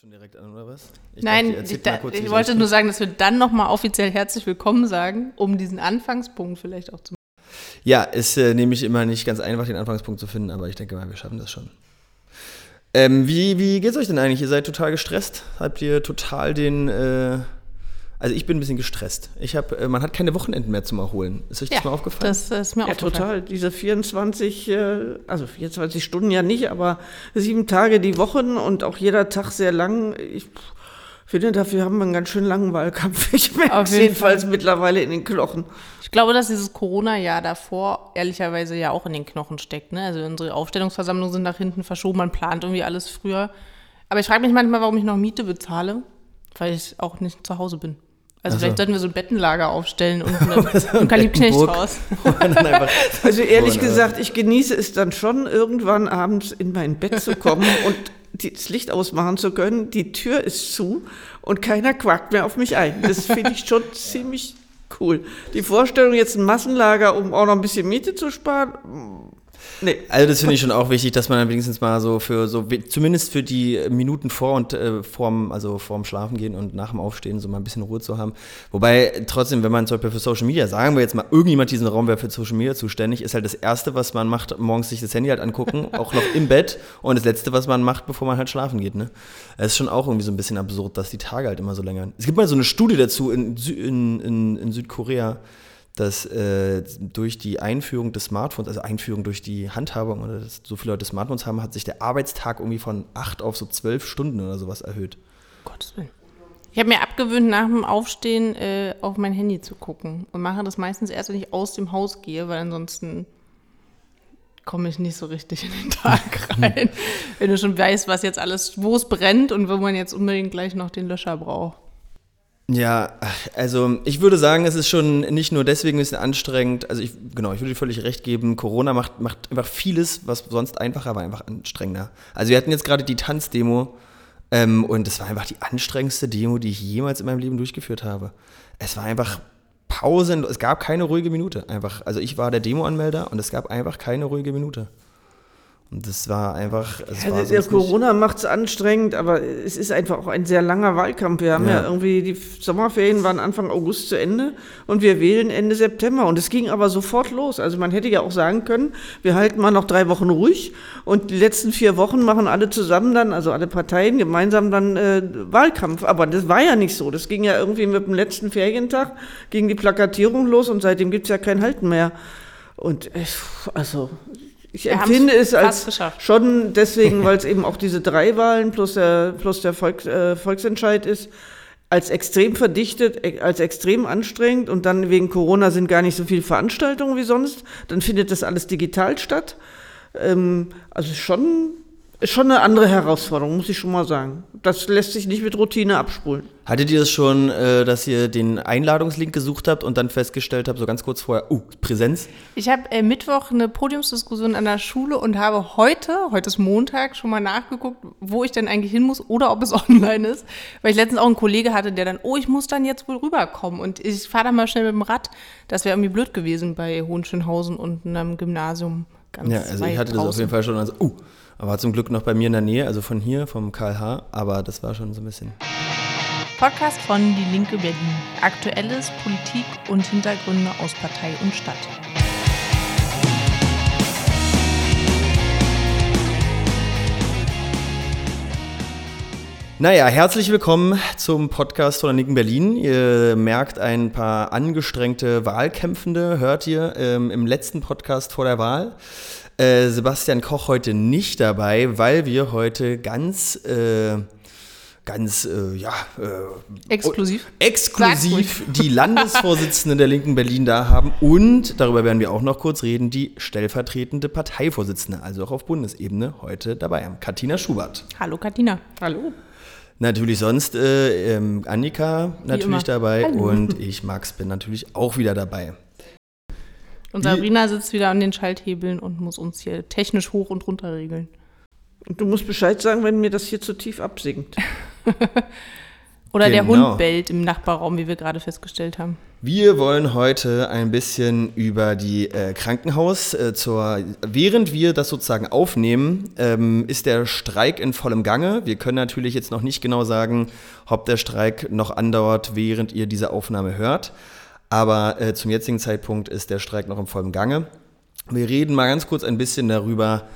Schon direkt an, oder was? Ich Nein, dachte, ich, da, ich wollte nur sagen, dass wir dann nochmal offiziell herzlich willkommen sagen, um diesen Anfangspunkt vielleicht auch zu machen. Ja, ist äh, nämlich immer nicht ganz einfach, den Anfangspunkt zu finden, aber ich denke mal, wir schaffen das schon. Ähm, wie, wie geht's euch denn eigentlich? Ihr seid total gestresst? Habt ihr total den äh, also ich bin ein bisschen gestresst. Ich habe, äh, man hat keine Wochenenden mehr zum Erholen. Ist euch das mal aufgefallen? Das ist mir ja, aufgefallen. total. Diese 24, äh, also 24 Stunden ja nicht, aber sieben Tage die Wochen und auch jeder Tag sehr lang. Ich finde, dafür haben wir einen ganz schön langen Wahlkampf. Ich merke es jedenfalls Fall. mittlerweile in den Knochen. Ich glaube, dass dieses Corona-Jahr davor ehrlicherweise ja auch in den Knochen steckt. Ne? Also unsere Aufstellungsversammlungen sind nach hinten verschoben, man plant irgendwie alles früher. Aber ich frage mich manchmal, warum ich noch Miete bezahle, weil ich auch nicht zu Hause bin. Also, also, vielleicht sollten wir so ein Bettenlager aufstellen und ein Kalibknecht raus. also ehrlich gesagt, ich genieße es dann schon, irgendwann abends in mein Bett zu kommen und das Licht ausmachen zu können. Die Tür ist zu und keiner quackt mehr auf mich ein. Das finde ich schon ziemlich cool. Die Vorstellung, jetzt ein Massenlager, um auch noch ein bisschen Miete zu sparen, Nee. Also das finde ich schon auch wichtig, dass man dann wenigstens mal so für so zumindest für die Minuten vor und äh, vorm also vorm Schlafen gehen und nach dem Aufstehen so mal ein bisschen Ruhe zu haben. Wobei trotzdem, wenn man zum Beispiel für Social Media, sagen wir jetzt mal, irgendjemand diesen Raum wäre für Social Media zuständig, ist halt das erste, was man macht, morgens sich das Handy halt angucken, auch noch im Bett und das letzte, was man macht, bevor man halt schlafen geht. Ne, es ist schon auch irgendwie so ein bisschen absurd, dass die Tage halt immer so länger. Es gibt mal so eine Studie dazu in, in, in, in Südkorea dass äh, durch die Einführung des Smartphones, also Einführung durch die Handhabung oder dass so viele Leute Smartphones haben, hat sich der Arbeitstag irgendwie von acht auf so zwölf Stunden oder sowas erhöht. Gottes Willen. Ich habe mir abgewöhnt, nach dem Aufstehen äh, auf mein Handy zu gucken und mache das meistens erst, wenn ich aus dem Haus gehe, weil ansonsten komme ich nicht so richtig in den Tag rein. wenn du schon weißt, was jetzt alles, wo es brennt und wo man jetzt unbedingt gleich noch den Löscher braucht. Ja, also ich würde sagen, es ist schon nicht nur deswegen ein bisschen anstrengend. Also ich, genau, ich würde dir völlig recht geben. Corona macht, macht einfach vieles, was sonst einfacher war, einfach anstrengender. Also wir hatten jetzt gerade die Tanzdemo ähm, und es war einfach die anstrengendste Demo, die ich jemals in meinem Leben durchgeführt habe. Es war einfach Pausen, es gab keine ruhige Minute. Einfach, also ich war der Demo-Anmelder und es gab einfach keine ruhige Minute. Und das war einfach. Ja, war der Corona macht es anstrengend, aber es ist einfach auch ein sehr langer Wahlkampf. Wir haben ja. ja. irgendwie, die Sommerferien waren Anfang August zu Ende und wir wählen Ende September. Und es ging aber sofort los. Also man hätte ja auch sagen können, wir halten mal noch drei Wochen ruhig und die letzten vier Wochen machen alle zusammen dann, also alle Parteien gemeinsam dann äh, Wahlkampf. Aber das war ja nicht so. Das ging ja irgendwie mit dem letzten Ferientag, ging die Plakatierung los und seitdem gibt es ja kein Halten mehr. Und äh, also ich Wir empfinde es als schon deswegen, weil es eben auch diese drei Wahlen plus der, plus der Volk, äh, Volksentscheid ist, als extrem verdichtet, e, als extrem anstrengend und dann wegen Corona sind gar nicht so viele Veranstaltungen wie sonst. Dann findet das alles digital statt. Ähm, also schon ist schon eine andere Herausforderung, muss ich schon mal sagen. Das lässt sich nicht mit Routine abspulen. Hattet ihr es schon, äh, dass ihr den Einladungslink gesucht habt und dann festgestellt habt, so ganz kurz vorher, uh, Präsenz? Ich habe äh, Mittwoch eine Podiumsdiskussion an der Schule und habe heute, heute ist Montag, schon mal nachgeguckt, wo ich denn eigentlich hin muss oder ob es online ist. Weil ich letztens auch einen Kollege hatte, der dann, oh, ich muss dann jetzt wohl rüberkommen und ich fahre da mal schnell mit dem Rad. Das wäre irgendwie blöd gewesen bei Hohenschönhausen und einem Gymnasium. Ganz ja, also ich hatte draußen. das auf jeden Fall schon, also, uh, aber zum Glück noch bei mir in der Nähe, also von hier, vom KLH. Aber das war schon so ein bisschen. Podcast von Die Linke Berlin. Aktuelles, Politik und Hintergründe aus Partei und Stadt. Naja, herzlich willkommen zum Podcast von der Linken Berlin. Ihr merkt ein paar angestrengte Wahlkämpfende, hört ihr ähm, im letzten Podcast vor der Wahl. Äh, Sebastian Koch heute nicht dabei, weil wir heute ganz, äh, ganz, äh, ja, äh, exklusiv, exklusiv die Landesvorsitzende der Linken Berlin da haben und darüber werden wir auch noch kurz reden, die stellvertretende Parteivorsitzende, also auch auf Bundesebene heute dabei haben, Katina Schubert. Hallo Katina. Hallo. Natürlich sonst äh, ähm, Annika natürlich dabei Hallo. und ich Max bin natürlich auch wieder dabei. Und Sabrina sitzt wieder an den Schalthebeln und muss uns hier technisch hoch und runter regeln. Und du musst Bescheid sagen, wenn mir das hier zu tief absinkt. Oder der Genau. Hund bellt im Nachbarraum, wie wir gerade festgestellt haben. Wir wollen heute ein bisschen über die äh, Krankenhaus äh, zur. Während wir das sozusagen aufnehmen, ähm, ist der Streik in vollem Gange. Wir können natürlich jetzt noch nicht genau sagen, ob der Streik noch andauert, während ihr diese Aufnahme hört. Aber äh, zum jetzigen Zeitpunkt ist der Streik noch im vollen Gange. Wir reden mal ganz kurz ein bisschen darüber,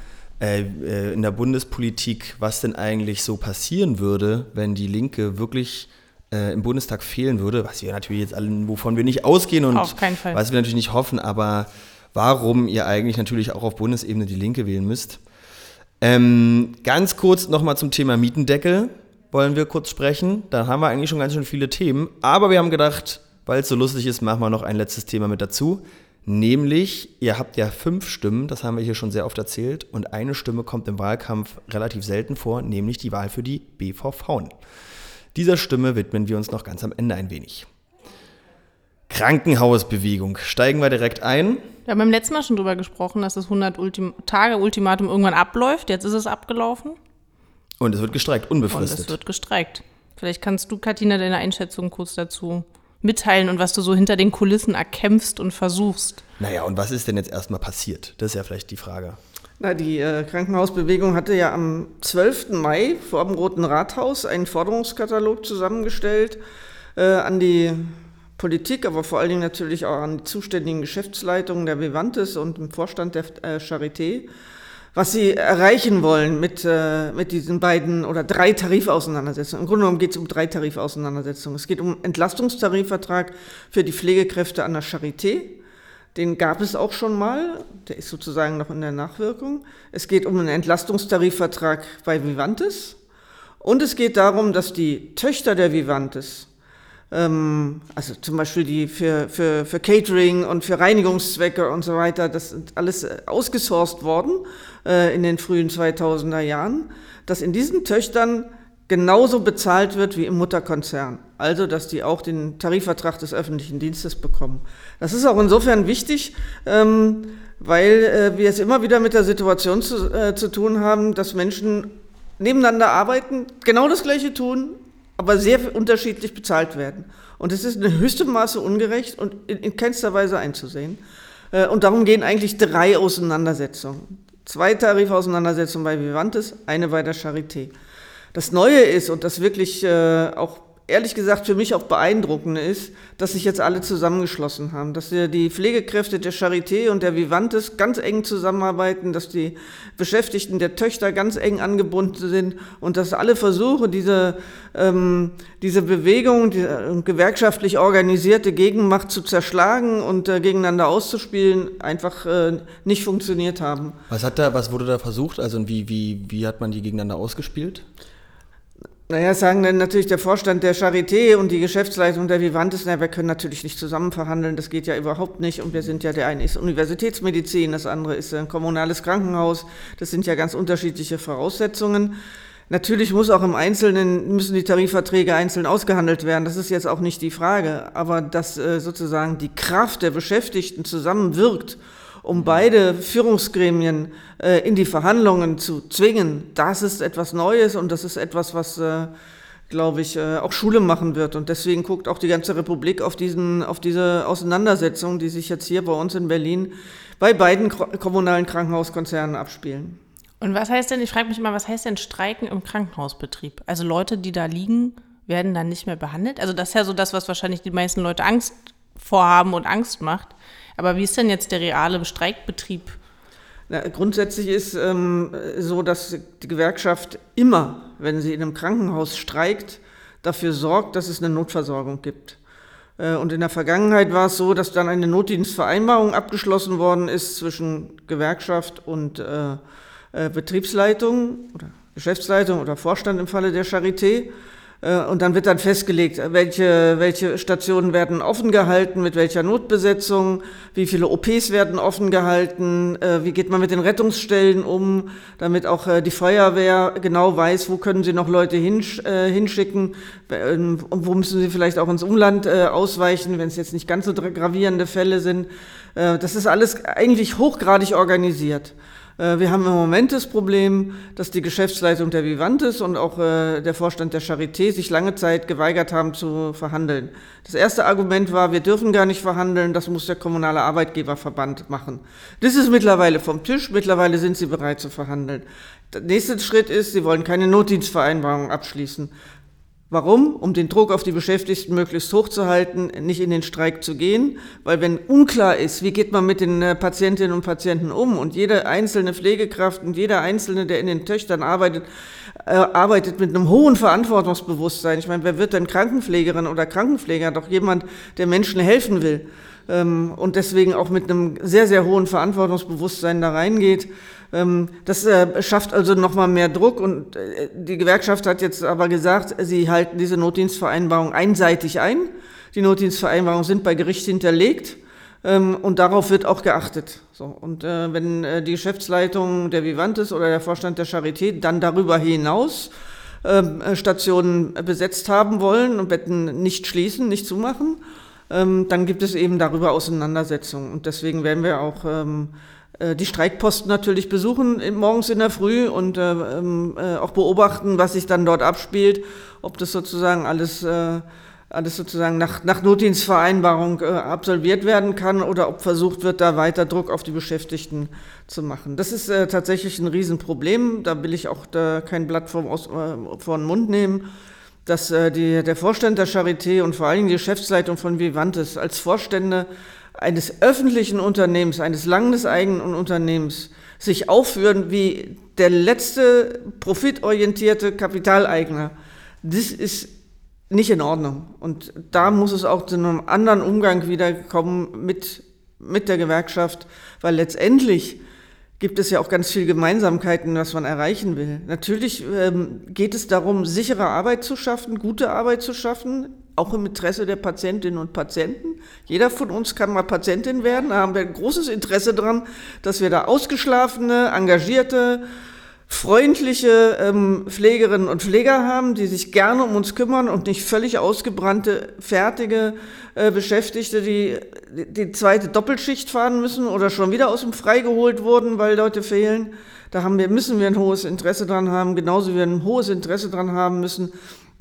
äh, äh, in der Bundespolitik, was denn eigentlich so passieren würde, wenn die Linke wirklich äh, im Bundestag fehlen würde, was wir natürlich jetzt alle, wovon wir nicht ausgehen und was wir natürlich nicht hoffen, aber warum ihr eigentlich natürlich auch auf Bundesebene die Linke wählen müsst. Ähm, ganz kurz nochmal zum Thema Mietendeckel wollen wir kurz sprechen. Da haben wir eigentlich schon ganz schön viele Themen, aber wir haben gedacht, weil es so lustig ist, machen wir noch ein letztes Thema mit dazu. Nämlich, ihr habt ja fünf Stimmen, das haben wir hier schon sehr oft erzählt, und eine Stimme kommt im Wahlkampf relativ selten vor, nämlich die Wahl für die BVV. Dieser Stimme widmen wir uns noch ganz am Ende ein wenig. Krankenhausbewegung. Steigen wir direkt ein. Wir haben beim letzten Mal schon drüber gesprochen, dass das 100 Ultim Tage Ultimatum irgendwann abläuft. Jetzt ist es abgelaufen Und es wird gestreikt, und unbefristet. es wird gestreikt. Vielleicht kannst du, Katina, deine Einschätzung kurz dazu mitteilen und was du so hinter den Kulissen erkämpfst und versuchst. naja, und was ist denn jetzt erstmal passiert? Das ist ja vielleicht die Frage. Na, die äh, Krankenhausbewegung hatte ja am 12. Mai vor dem Roten Rathaus einen Forderungskatalog zusammengestellt äh, an die Politik, aber vor allen Dingen natürlich auch an die zuständigen Geschäftsleitungen der Vivantes und im Vorstand der äh, Charité, was sie erreichen wollen mit, äh, mit diesen beiden oder drei Tarifauseinandersetzungen. Im Grunde genommen geht es um drei Tarifauseinandersetzungen. Es geht um Entlastungstarifvertrag für die Pflegekräfte an der Charité. Den gab es auch schon mal, der ist sozusagen noch in der Nachwirkung. Es geht um einen Entlastungstarifvertrag bei Vivantes und es geht darum, dass die Töchter der Vivantes, also zum Beispiel die für, für, für Catering und für Reinigungszwecke und so weiter, das sind alles äh, ausgesourced worden äh, in den frühen 2000er Jahren, dass in diesen Töchtern genauso bezahlt wird wie im Mutterkonzern. Also, dass die auch den Tarifvertrag des öffentlichen Dienstes bekommen. Das ist auch insofern wichtig, ähm, weil äh, wir es immer wieder mit der Situation zu, äh, zu tun haben, dass Menschen nebeneinander arbeiten, genau das Gleiche tun, aber sehr unterschiedlich bezahlt werden. Und es ist in höchstem Maße ungerecht und in, in keinster Weise einzusehen. Äh, und darum gehen eigentlich drei Auseinandersetzungen. Zwei Tarifauseinandersetzungen bei Vivantes, eine bei der Charité. Das Neue ist und das wirklich äh, auch ehrlich gesagt für mich auch beeindruckend ist, dass sich jetzt alle zusammengeschlossen haben, dass die Pflegekräfte der Charité und der Vivantes ganz eng zusammenarbeiten, dass die Beschäftigten der Töchter ganz eng angebunden sind und dass alle Versuche, diese, ähm, diese Bewegung, die äh, gewerkschaftlich organisierte Gegenmacht zu zerschlagen und äh, gegeneinander auszuspielen, einfach äh, nicht funktioniert haben. Was hat da, was wurde da versucht? Also wie, wie, wie hat man die gegeneinander ausgespielt? Naja, sagen dann natürlich der Vorstand der Charité und die Geschäftsleitung der Vivantes, na, wir können natürlich nicht zusammen verhandeln, das geht ja überhaupt nicht. Und wir sind ja, der eine ist Universitätsmedizin, das andere ist ein kommunales Krankenhaus. Das sind ja ganz unterschiedliche Voraussetzungen. Natürlich muss auch im Einzelnen, müssen die Tarifverträge einzeln ausgehandelt werden, das ist jetzt auch nicht die Frage. Aber dass äh, sozusagen die Kraft der Beschäftigten zusammenwirkt, um beide Führungsgremien äh, in die Verhandlungen zu zwingen, das ist etwas Neues und das ist etwas, was, äh, glaube ich, äh, auch Schule machen wird. Und deswegen guckt auch die ganze Republik auf, diesen, auf diese Auseinandersetzung, die sich jetzt hier bei uns in Berlin bei beiden kommunalen Krankenhauskonzernen abspielen. Und was heißt denn, ich frage mich immer, was heißt denn Streiken im Krankenhausbetrieb? Also Leute, die da liegen, werden dann nicht mehr behandelt? Also das ist ja so das, was wahrscheinlich die meisten Leute Angst vorhaben und Angst macht. Aber wie ist denn jetzt der reale Streikbetrieb? Na, grundsätzlich ist ähm, so, dass die Gewerkschaft immer, wenn sie in einem Krankenhaus streikt, dafür sorgt, dass es eine Notversorgung gibt. Äh, Und in der Vergangenheit war es so, dass dann eine Notdienstvereinbarung abgeschlossen worden ist zwischen Gewerkschaft und äh, äh, Betriebsleitung oder Geschäftsleitung oder Vorstand im Falle der Charité. Äh, Und dann wird dann festgelegt, welche, welche Stationen werden offen gehalten, mit welcher Notbesetzung, wie viele OPs werden offen gehalten, äh, wie geht man mit den Rettungsstellen um, damit auch äh, die Feuerwehr genau weiß, wo können sie noch Leute hinsch, hinschicken und wo müssen sie vielleicht auch ins Umland ausweichen, wenn es jetzt nicht ganz so gravierende Fälle sind. Das ist alles eigentlich hochgradig organisiert. Äh, wir haben im Moment das Problem, dass die Geschäftsleitung der Vivantes und auch äh, der Vorstand der Charité sich lange Zeit geweigert haben zu verhandeln. Das erste Argument war, wir dürfen gar nicht verhandeln, das muss der kommunale Arbeitgeberverband machen. Das ist mittlerweile vom Tisch, mittlerweile sind sie bereit zu verhandeln. Der nächste Schritt ist, sie wollen keine Notdienstvereinbarung abschließen. Warum? Um den Druck auf die Beschäftigten möglichst hoch zu halten, nicht in den Streik zu gehen. Weil wenn unklar ist, wie geht man mit den äh, Patientinnen und Patienten um und jede einzelne Pflegekraft und jeder Einzelne, der in den Töchtern arbeitet, äh, arbeitet mit einem hohen Verantwortungsbewusstsein. Ich meine, wer wird denn Krankenpflegerin oder Krankenpfleger? Doch jemand, der Menschen helfen will ähm, und deswegen auch mit einem sehr, sehr hohen Verantwortungsbewusstsein da reingeht. Ähm, das äh, schafft also nochmal mehr Druck und äh, die Gewerkschaft hat jetzt aber gesagt, sie halten diese Notdienstvereinbarung einseitig ein. Die Notdienstvereinbarungen sind bei Gericht hinterlegt ähm, und darauf wird auch geachtet. Und äh, wenn die Geschäftsleitung der Vivantes oder der Vorstand der Charité dann darüber hinaus ähm, Stationen besetzt haben wollen und Betten nicht schließen, nicht zumachen, dann gibt es eben darüber Auseinandersetzungen. Und deswegen werden wir auch die Streikposten natürlich besuchen morgens in der Früh und äh, ähm, äh, auch beobachten, was sich dann dort abspielt, ob das sozusagen alles, äh, alles sozusagen nach, nach Notdienstvereinbarung äh, absolviert werden kann oder ob versucht wird, da weiter Druck auf die Beschäftigten zu machen. Das ist äh, tatsächlich ein Riesenproblem. Da will ich auch kein Blatt vom, vor den Mund nehmen dass die, der Vorstand der Charité und vor allen Dingen die Geschäftsleitung von Vivantes als Vorstände eines öffentlichen Unternehmens, eines landeseigenen Unternehmens sich aufführen wie der letzte profitorientierte Kapitaleigner, das ist nicht in Ordnung. Und da muss es auch zu einem anderen Umgang wieder kommen mit, mit der Gewerkschaft, weil letztendlich gibt es ja auch ganz viele Gemeinsamkeiten, was man erreichen will. Natürlich ähm, geht es darum, sichere Arbeit zu schaffen, gute Arbeit zu schaffen, auch im Interesse der Patientinnen und Patienten. Jeder von uns kann mal Patientin werden. Da haben wir ein großes Interesse daran, dass wir da ausgeschlafene, engagierte, freundliche ähm, Pflegerinnen und Pfleger haben, die sich gerne um uns kümmern und nicht völlig ausgebrannte, fertige äh, Beschäftigte, die die zweite Doppelschicht fahren müssen oder schon wieder aus dem Frei geholt wurden, weil Leute fehlen. Da haben wir, müssen wir ein hohes Interesse dran haben, genauso wie wir ein hohes Interesse dran haben müssen,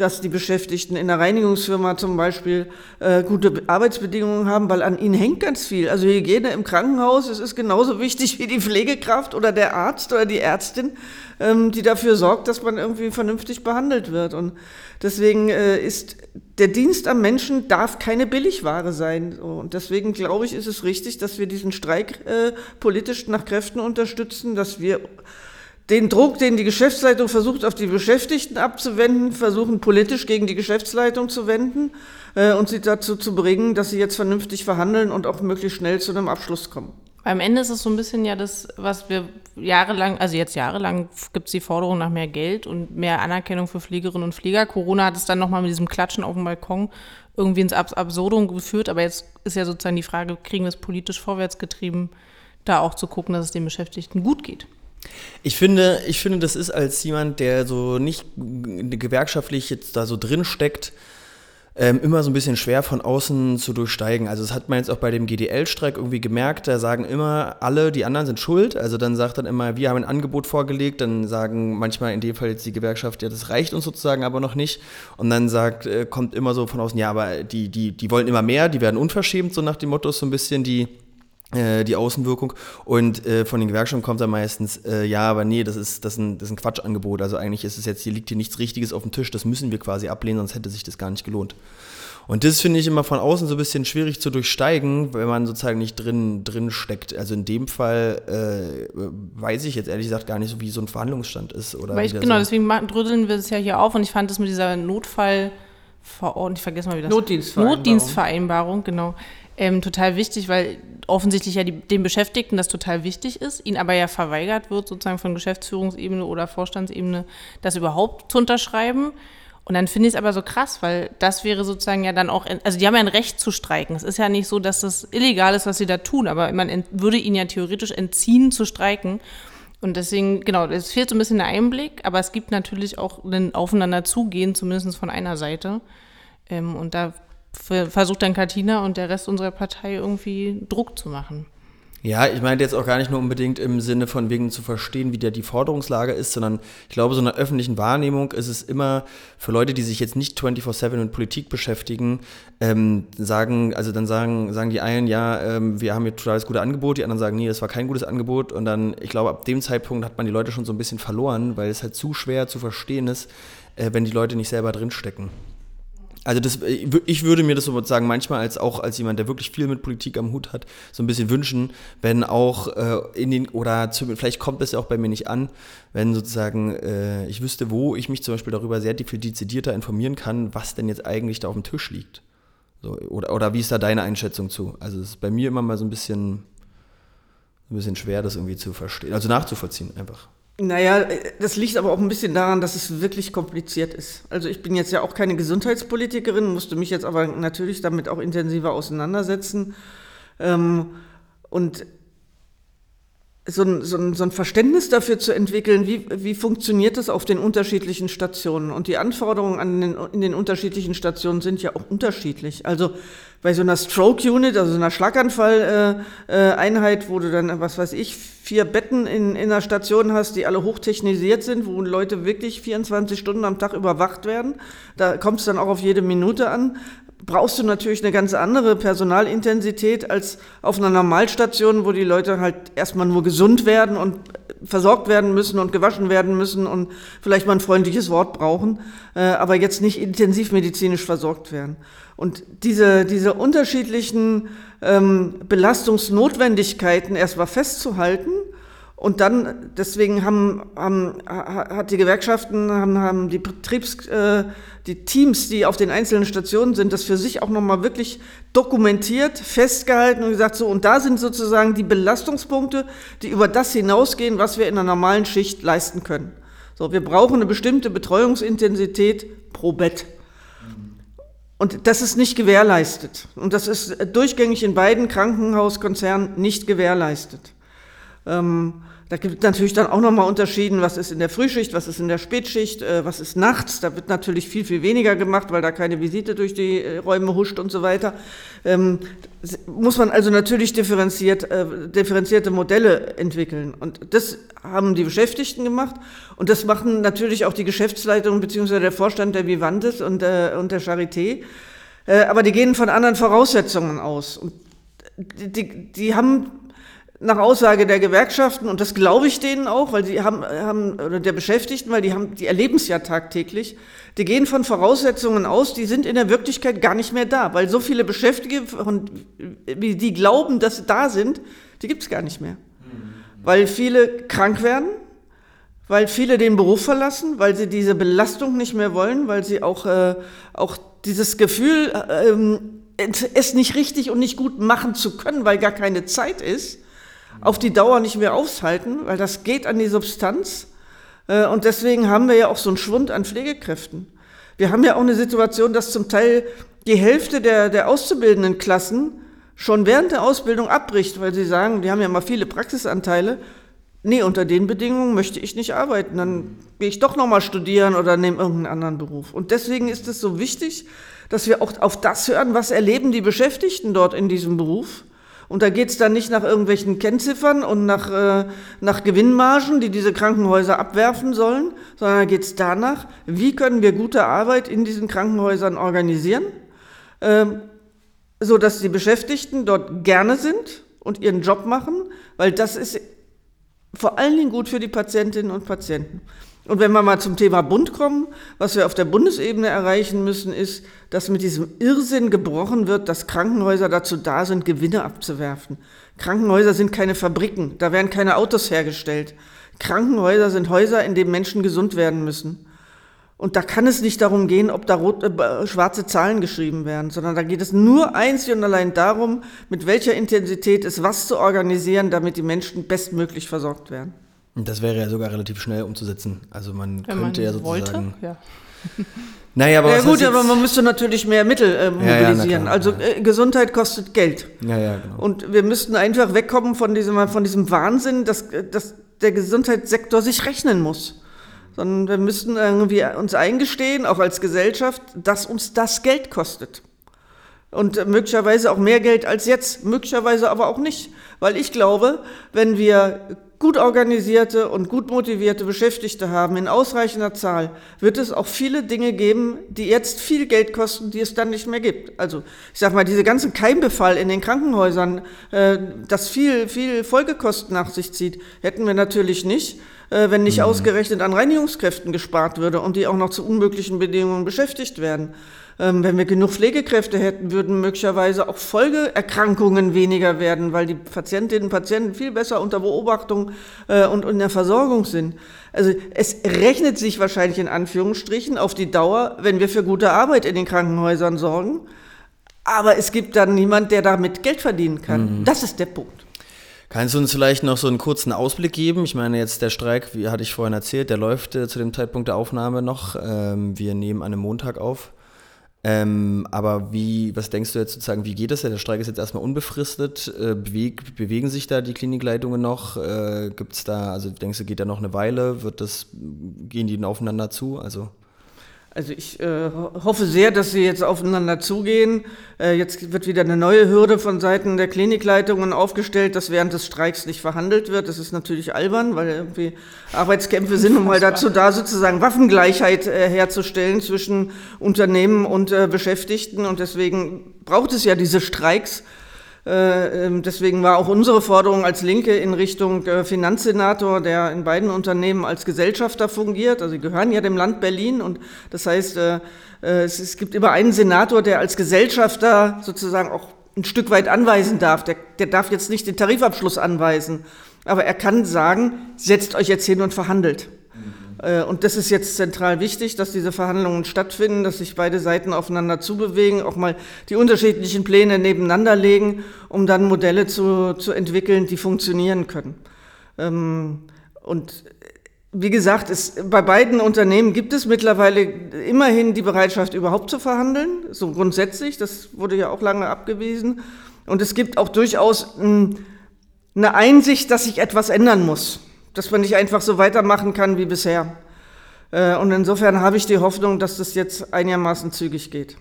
dass die Beschäftigten in der Reinigungsfirma zum Beispiel äh, gute Arbeitsbedingungen haben, weil an ihnen hängt ganz viel. Also Hygiene im Krankenhaus, es ist genauso wichtig wie die Pflegekraft oder der Arzt oder die Ärztin, ähm, die dafür sorgt, dass man irgendwie vernünftig behandelt wird. Und deswegen äh, ist der Dienst am Menschen darf keine Billigware sein. Und deswegen glaube ich, ist es richtig, dass wir diesen Streik äh, politisch nach Kräften unterstützen, dass wir den Druck, den die Geschäftsleitung versucht, auf die Beschäftigten abzuwenden, versuchen politisch gegen die Geschäftsleitung zu wenden äh, und sie dazu zu bringen, dass sie jetzt vernünftig verhandeln und auch möglichst schnell zu einem Abschluss kommen. Am Ende ist es so ein bisschen ja das, was wir jahrelang, also jetzt jahrelang gibt es die Forderung nach mehr Geld und mehr Anerkennung für Pflegerinnen und Pfleger. Corona hat es dann nochmal mit diesem Klatschen auf dem Balkon irgendwie ins Absurdum geführt, aber jetzt ist ja sozusagen die Frage, kriegen wir es politisch vorwärts getrieben, da auch zu gucken, dass es den Beschäftigten gut geht. Ich finde, ich finde, das ist als jemand, der so nicht gewerkschaftlich jetzt da so drin steckt, ähm, immer so ein bisschen schwer von außen zu durchsteigen. Also das hat man jetzt auch bei dem GDL-Streik irgendwie gemerkt, da sagen immer alle, die anderen sind schuld. Also dann sagt dann immer, wir haben ein Angebot vorgelegt, dann sagen manchmal in dem Fall jetzt die Gewerkschaft, ja, das reicht uns sozusagen aber noch nicht. Und dann sagt, äh, kommt immer so von außen, ja, aber die, die, die wollen immer mehr, die werden unverschämt, so nach dem Motto so ein bisschen die die Außenwirkung. Und äh, von den Gewerkschaften kommt dann meistens, äh, ja, aber nee, das ist, das, ist ein, das ist ein Quatschangebot. Also eigentlich ist es jetzt, hier liegt hier nichts Richtiges auf dem Tisch, das müssen wir quasi ablehnen, sonst hätte sich das gar nicht gelohnt. Und das finde ich immer von außen so ein bisschen schwierig zu durchsteigen, wenn man sozusagen nicht drin, drin steckt. Also in dem Fall äh, weiß ich jetzt ehrlich gesagt gar nicht so, wie so ein Verhandlungsstand ist. Oder Weil ich, genau, so. deswegen drütteln wir es ja hier auf und ich fand das mit dieser Notfallverordnung, ich vergesse mal wie das Notdienstvereinbarung. Notdienstvereinbarung, genau ähm, total wichtig, weil offensichtlich ja die, den Beschäftigten das total wichtig ist, ihnen aber ja verweigert wird, sozusagen von Geschäftsführungsebene oder Vorstandsebene, das überhaupt zu unterschreiben. Und dann finde ich es aber so krass, weil das wäre sozusagen ja dann auch, also die haben ja ein Recht zu streiken. Es ist ja nicht so, dass das illegal ist, was sie da tun, aber man würde ihnen ja theoretisch entziehen zu streiken. Und deswegen, genau, es fehlt so ein bisschen der Einblick, aber es gibt natürlich auch ein Aufeinanderzugehen, zumindest von einer Seite. Ähm, und da versucht dann Katina und der Rest unserer Partei irgendwie Druck zu machen. Ja, ich meine jetzt auch gar nicht nur unbedingt im Sinne von wegen zu verstehen, wie der die Forderungslage ist, sondern ich glaube, so in einer öffentlichen Wahrnehmung ist es immer für Leute, die sich jetzt nicht 24-7 mit Politik beschäftigen, ähm, sagen, also dann sagen, sagen die einen, ja, ähm, wir haben hier totales gute Angebot, die anderen sagen, nee, das war kein gutes Angebot und dann, ich glaube, ab dem Zeitpunkt hat man die Leute schon so ein bisschen verloren, weil es halt zu schwer zu verstehen ist, äh, wenn die Leute nicht selber drinstecken. Also das, ich würde mir das sozusagen manchmal als auch als jemand, der wirklich viel mit Politik am Hut hat, so ein bisschen wünschen, wenn auch äh, in den oder zu, vielleicht kommt das ja auch bei mir nicht an, wenn sozusagen äh, ich wüsste, wo ich mich zum Beispiel darüber sehr viel dezidierter informieren kann, was denn jetzt eigentlich da auf dem Tisch liegt. So, oder, oder wie ist da deine Einschätzung zu? Also es ist bei mir immer mal so ein bisschen, ein bisschen schwer, das irgendwie zu verstehen, also nachzuvollziehen einfach. Naja, das liegt aber auch ein bisschen daran, dass es wirklich kompliziert ist. Also ich bin jetzt ja auch keine Gesundheitspolitikerin, musste mich jetzt aber natürlich damit auch intensiver auseinandersetzen. Ähm, und so ein, so, ein, so ein Verständnis dafür zu entwickeln, wie, wie funktioniert das auf den unterschiedlichen Stationen. Und die Anforderungen an den, in den unterschiedlichen Stationen sind ja auch unterschiedlich. Also bei so einer Stroke-Unit, also so einer Schlaganfall-Einheit, äh, äh, wo du dann, was weiß ich, vier Betten in, in einer Station hast, die alle hochtechnisiert sind, wo Leute wirklich 24 Stunden am Tag überwacht werden. Da kommt es dann auch auf jede Minute an brauchst du natürlich eine ganz andere Personalintensität als auf einer Normalstation, wo die Leute halt erstmal nur gesund werden und versorgt werden müssen und gewaschen werden müssen und vielleicht mal ein freundliches Wort brauchen, äh, aber jetzt nicht intensivmedizinisch versorgt werden. Und diese, diese unterschiedlichen ähm, Belastungsnotwendigkeiten erstmal festzuhalten und dann, deswegen haben, haben, hat die Gewerkschaften, haben, haben die Betriebs, äh, die Teams, die auf den einzelnen Stationen sind, das für sich auch nochmal wirklich dokumentiert, festgehalten und gesagt, so, und da sind sozusagen die Belastungspunkte, die über das hinausgehen, was wir in einer normalen Schicht leisten können. So, wir brauchen eine bestimmte Betreuungsintensität pro Bett. Und das ist nicht gewährleistet. Und das ist durchgängig in beiden Krankenhauskonzernen nicht gewährleistet. Ähm, da gibt es natürlich dann auch nochmal Unterschieden, was ist in der Frühschicht, was ist in der Spätschicht, äh, was ist nachts. Da wird natürlich viel, viel weniger gemacht, weil da keine Visite durch die äh, Räume huscht und so weiter. Ähm, muss man also natürlich differenziert, äh, differenzierte Modelle entwickeln. Und das haben die Beschäftigten gemacht. Und das machen natürlich auch die Geschäftsleitung bzw. der Vorstand der Vivantes und, äh, und der Charité. Äh, aber die gehen von anderen Voraussetzungen aus. Und die, die haben nach Aussage der Gewerkschaften, und das glaube ich denen auch, weil sie haben, haben, oder der Beschäftigten, weil die haben, die erleben es ja tagtäglich, die gehen von Voraussetzungen aus, die sind in der Wirklichkeit gar nicht mehr da, weil so viele Beschäftigte, von, die glauben, dass sie da sind, die gibt es gar nicht mehr. Weil viele krank werden, weil viele den Beruf verlassen, weil sie diese Belastung nicht mehr wollen, weil sie auch, äh, auch dieses Gefühl, äh, es nicht richtig und nicht gut machen zu können, weil gar keine Zeit ist, auf die Dauer nicht mehr aushalten, weil das geht an die Substanz. Äh, und deswegen haben wir ja auch so einen Schwund an Pflegekräften. Wir haben ja auch eine Situation, dass zum Teil die Hälfte der, der auszubildenden Klassen schon während der Ausbildung abbricht, weil sie sagen, die haben ja mal viele Praxisanteile. Nee, unter den Bedingungen möchte ich nicht arbeiten. Dann gehe ich doch nochmal studieren oder nehme irgendeinen anderen Beruf. Und deswegen ist es so wichtig, dass wir auch auf das hören, was erleben die Beschäftigten dort in diesem Beruf und da geht es dann nicht nach irgendwelchen Kennziffern und nach, äh, nach Gewinnmargen, die diese Krankenhäuser abwerfen sollen, sondern da geht es danach, wie können wir gute Arbeit in diesen Krankenhäusern organisieren, äh, so die Beschäftigten dort gerne sind und ihren Job machen, weil das ist vor allen Dingen gut für die Patientinnen und Patienten. Und wenn wir mal zum Thema Bund kommen, was wir auf der Bundesebene erreichen müssen, ist, dass mit diesem Irrsinn gebrochen wird, dass Krankenhäuser dazu da sind, Gewinne abzuwerfen. Krankenhäuser sind keine Fabriken, da werden keine Autos hergestellt. Krankenhäuser sind Häuser, in denen Menschen gesund werden müssen. Und da kann es nicht darum gehen, ob da rot, äh, schwarze Zahlen geschrieben werden, sondern da geht es nur einzig und allein darum, mit welcher Intensität es was zu organisieren, damit die Menschen bestmöglich versorgt werden. Das wäre ja sogar relativ schnell umzusetzen. Also man Wenn könnte man ja sozusagen. Wollte, ja. Naja, aber ja, gut, aber man müsste natürlich mehr Mittel äh, mobilisieren. Ja, ja, klar, also äh, Gesundheit kostet Geld. Ja, ja, genau. Und wir müssten einfach wegkommen von diesem, von diesem Wahnsinn, dass, dass der Gesundheitssektor sich rechnen muss. Sondern wir müssten irgendwie uns eingestehen, auch als Gesellschaft, dass uns das Geld kostet. Und möglicherweise auch mehr Geld als jetzt, möglicherweise aber auch nicht. Weil ich glaube, wenn wir gut organisierte und gut motivierte Beschäftigte haben in ausreichender Zahl, wird es auch viele Dinge geben, die jetzt viel Geld kosten, die es dann nicht mehr gibt. Also ich sage mal, diese ganze Keimbefall in den Krankenhäusern, äh, das viel, viel Folgekosten nach sich zieht, hätten wir natürlich nicht, wenn nicht mhm. ausgerechnet an Reinigungskräften gespart würde und die auch noch zu unmöglichen Bedingungen beschäftigt werden. Ähm, wenn wir genug Pflegekräfte hätten, würden möglicherweise auch Folgeerkrankungen weniger werden, weil die Patientinnen und Patienten viel besser unter Beobachtung äh, und in der Versorgung sind. Also es rechnet sich wahrscheinlich in Anführungsstrichen auf die Dauer, wenn wir für gute Arbeit in den Krankenhäusern sorgen. Aber es gibt dann niemand, der damit Geld verdienen kann. Mhm. Das ist der Punkt. Kannst du uns vielleicht noch so einen kurzen Ausblick geben? Ich meine, jetzt der Streik, wie hatte ich vorhin erzählt, der läuft äh, zu dem Zeitpunkt der Aufnahme noch. Ähm, wir nehmen an einem Montag auf. Ähm, aber wie, was denkst du jetzt sozusagen, wie geht das? Der Streik ist jetzt erstmal unbefristet. Äh, beweg, bewegen sich da die Klinikleitungen noch? Äh, Gibt es da, also denkst du, geht da noch eine Weile? Wird das, gehen die aufeinander zu? Also also ich äh, hoffe sehr, dass sie jetzt aufeinander zugehen. Äh, jetzt wird wieder eine neue Hürde von Seiten der Klinikleitungen aufgestellt, dass während des Streiks nicht verhandelt wird. Das ist natürlich albern, weil irgendwie Arbeitskämpfe sind nun mal dazu da, sozusagen Waffengleichheit äh, herzustellen zwischen Unternehmen und äh, Beschäftigten. Und deswegen braucht es ja diese Streiks deswegen war auch unsere Forderung als Linke in Richtung äh, Finanzsenator, der in beiden Unternehmen als Gesellschafter fungiert. Also sie gehören ja dem Land Berlin und das heißt, äh, es gibt immer einen Senator, der als Gesellschafter sozusagen auch ein Stück weit anweisen darf. Der, der darf jetzt nicht den Tarifabschluss anweisen, aber er kann sagen, setzt euch jetzt hin und verhandelt. Äh, und das ist jetzt zentral wichtig, dass diese Verhandlungen stattfinden, dass sich beide Seiten aufeinander zubewegen, auch mal die unterschiedlichen Pläne nebeneinander legen, um dann Modelle zu, zu entwickeln, die funktionieren können. Ähm, und wie gesagt, es, bei beiden Unternehmen gibt es mittlerweile immerhin die Bereitschaft, überhaupt zu verhandeln, so grundsätzlich, das wurde ja auch lange abgewiesen. Und es gibt auch durchaus eine Einsicht, dass sich etwas ändern muss dass man nicht einfach so weitermachen kann wie bisher. Äh, und insofern habe ich die Hoffnung, dass das jetzt einigermaßen zügig geht.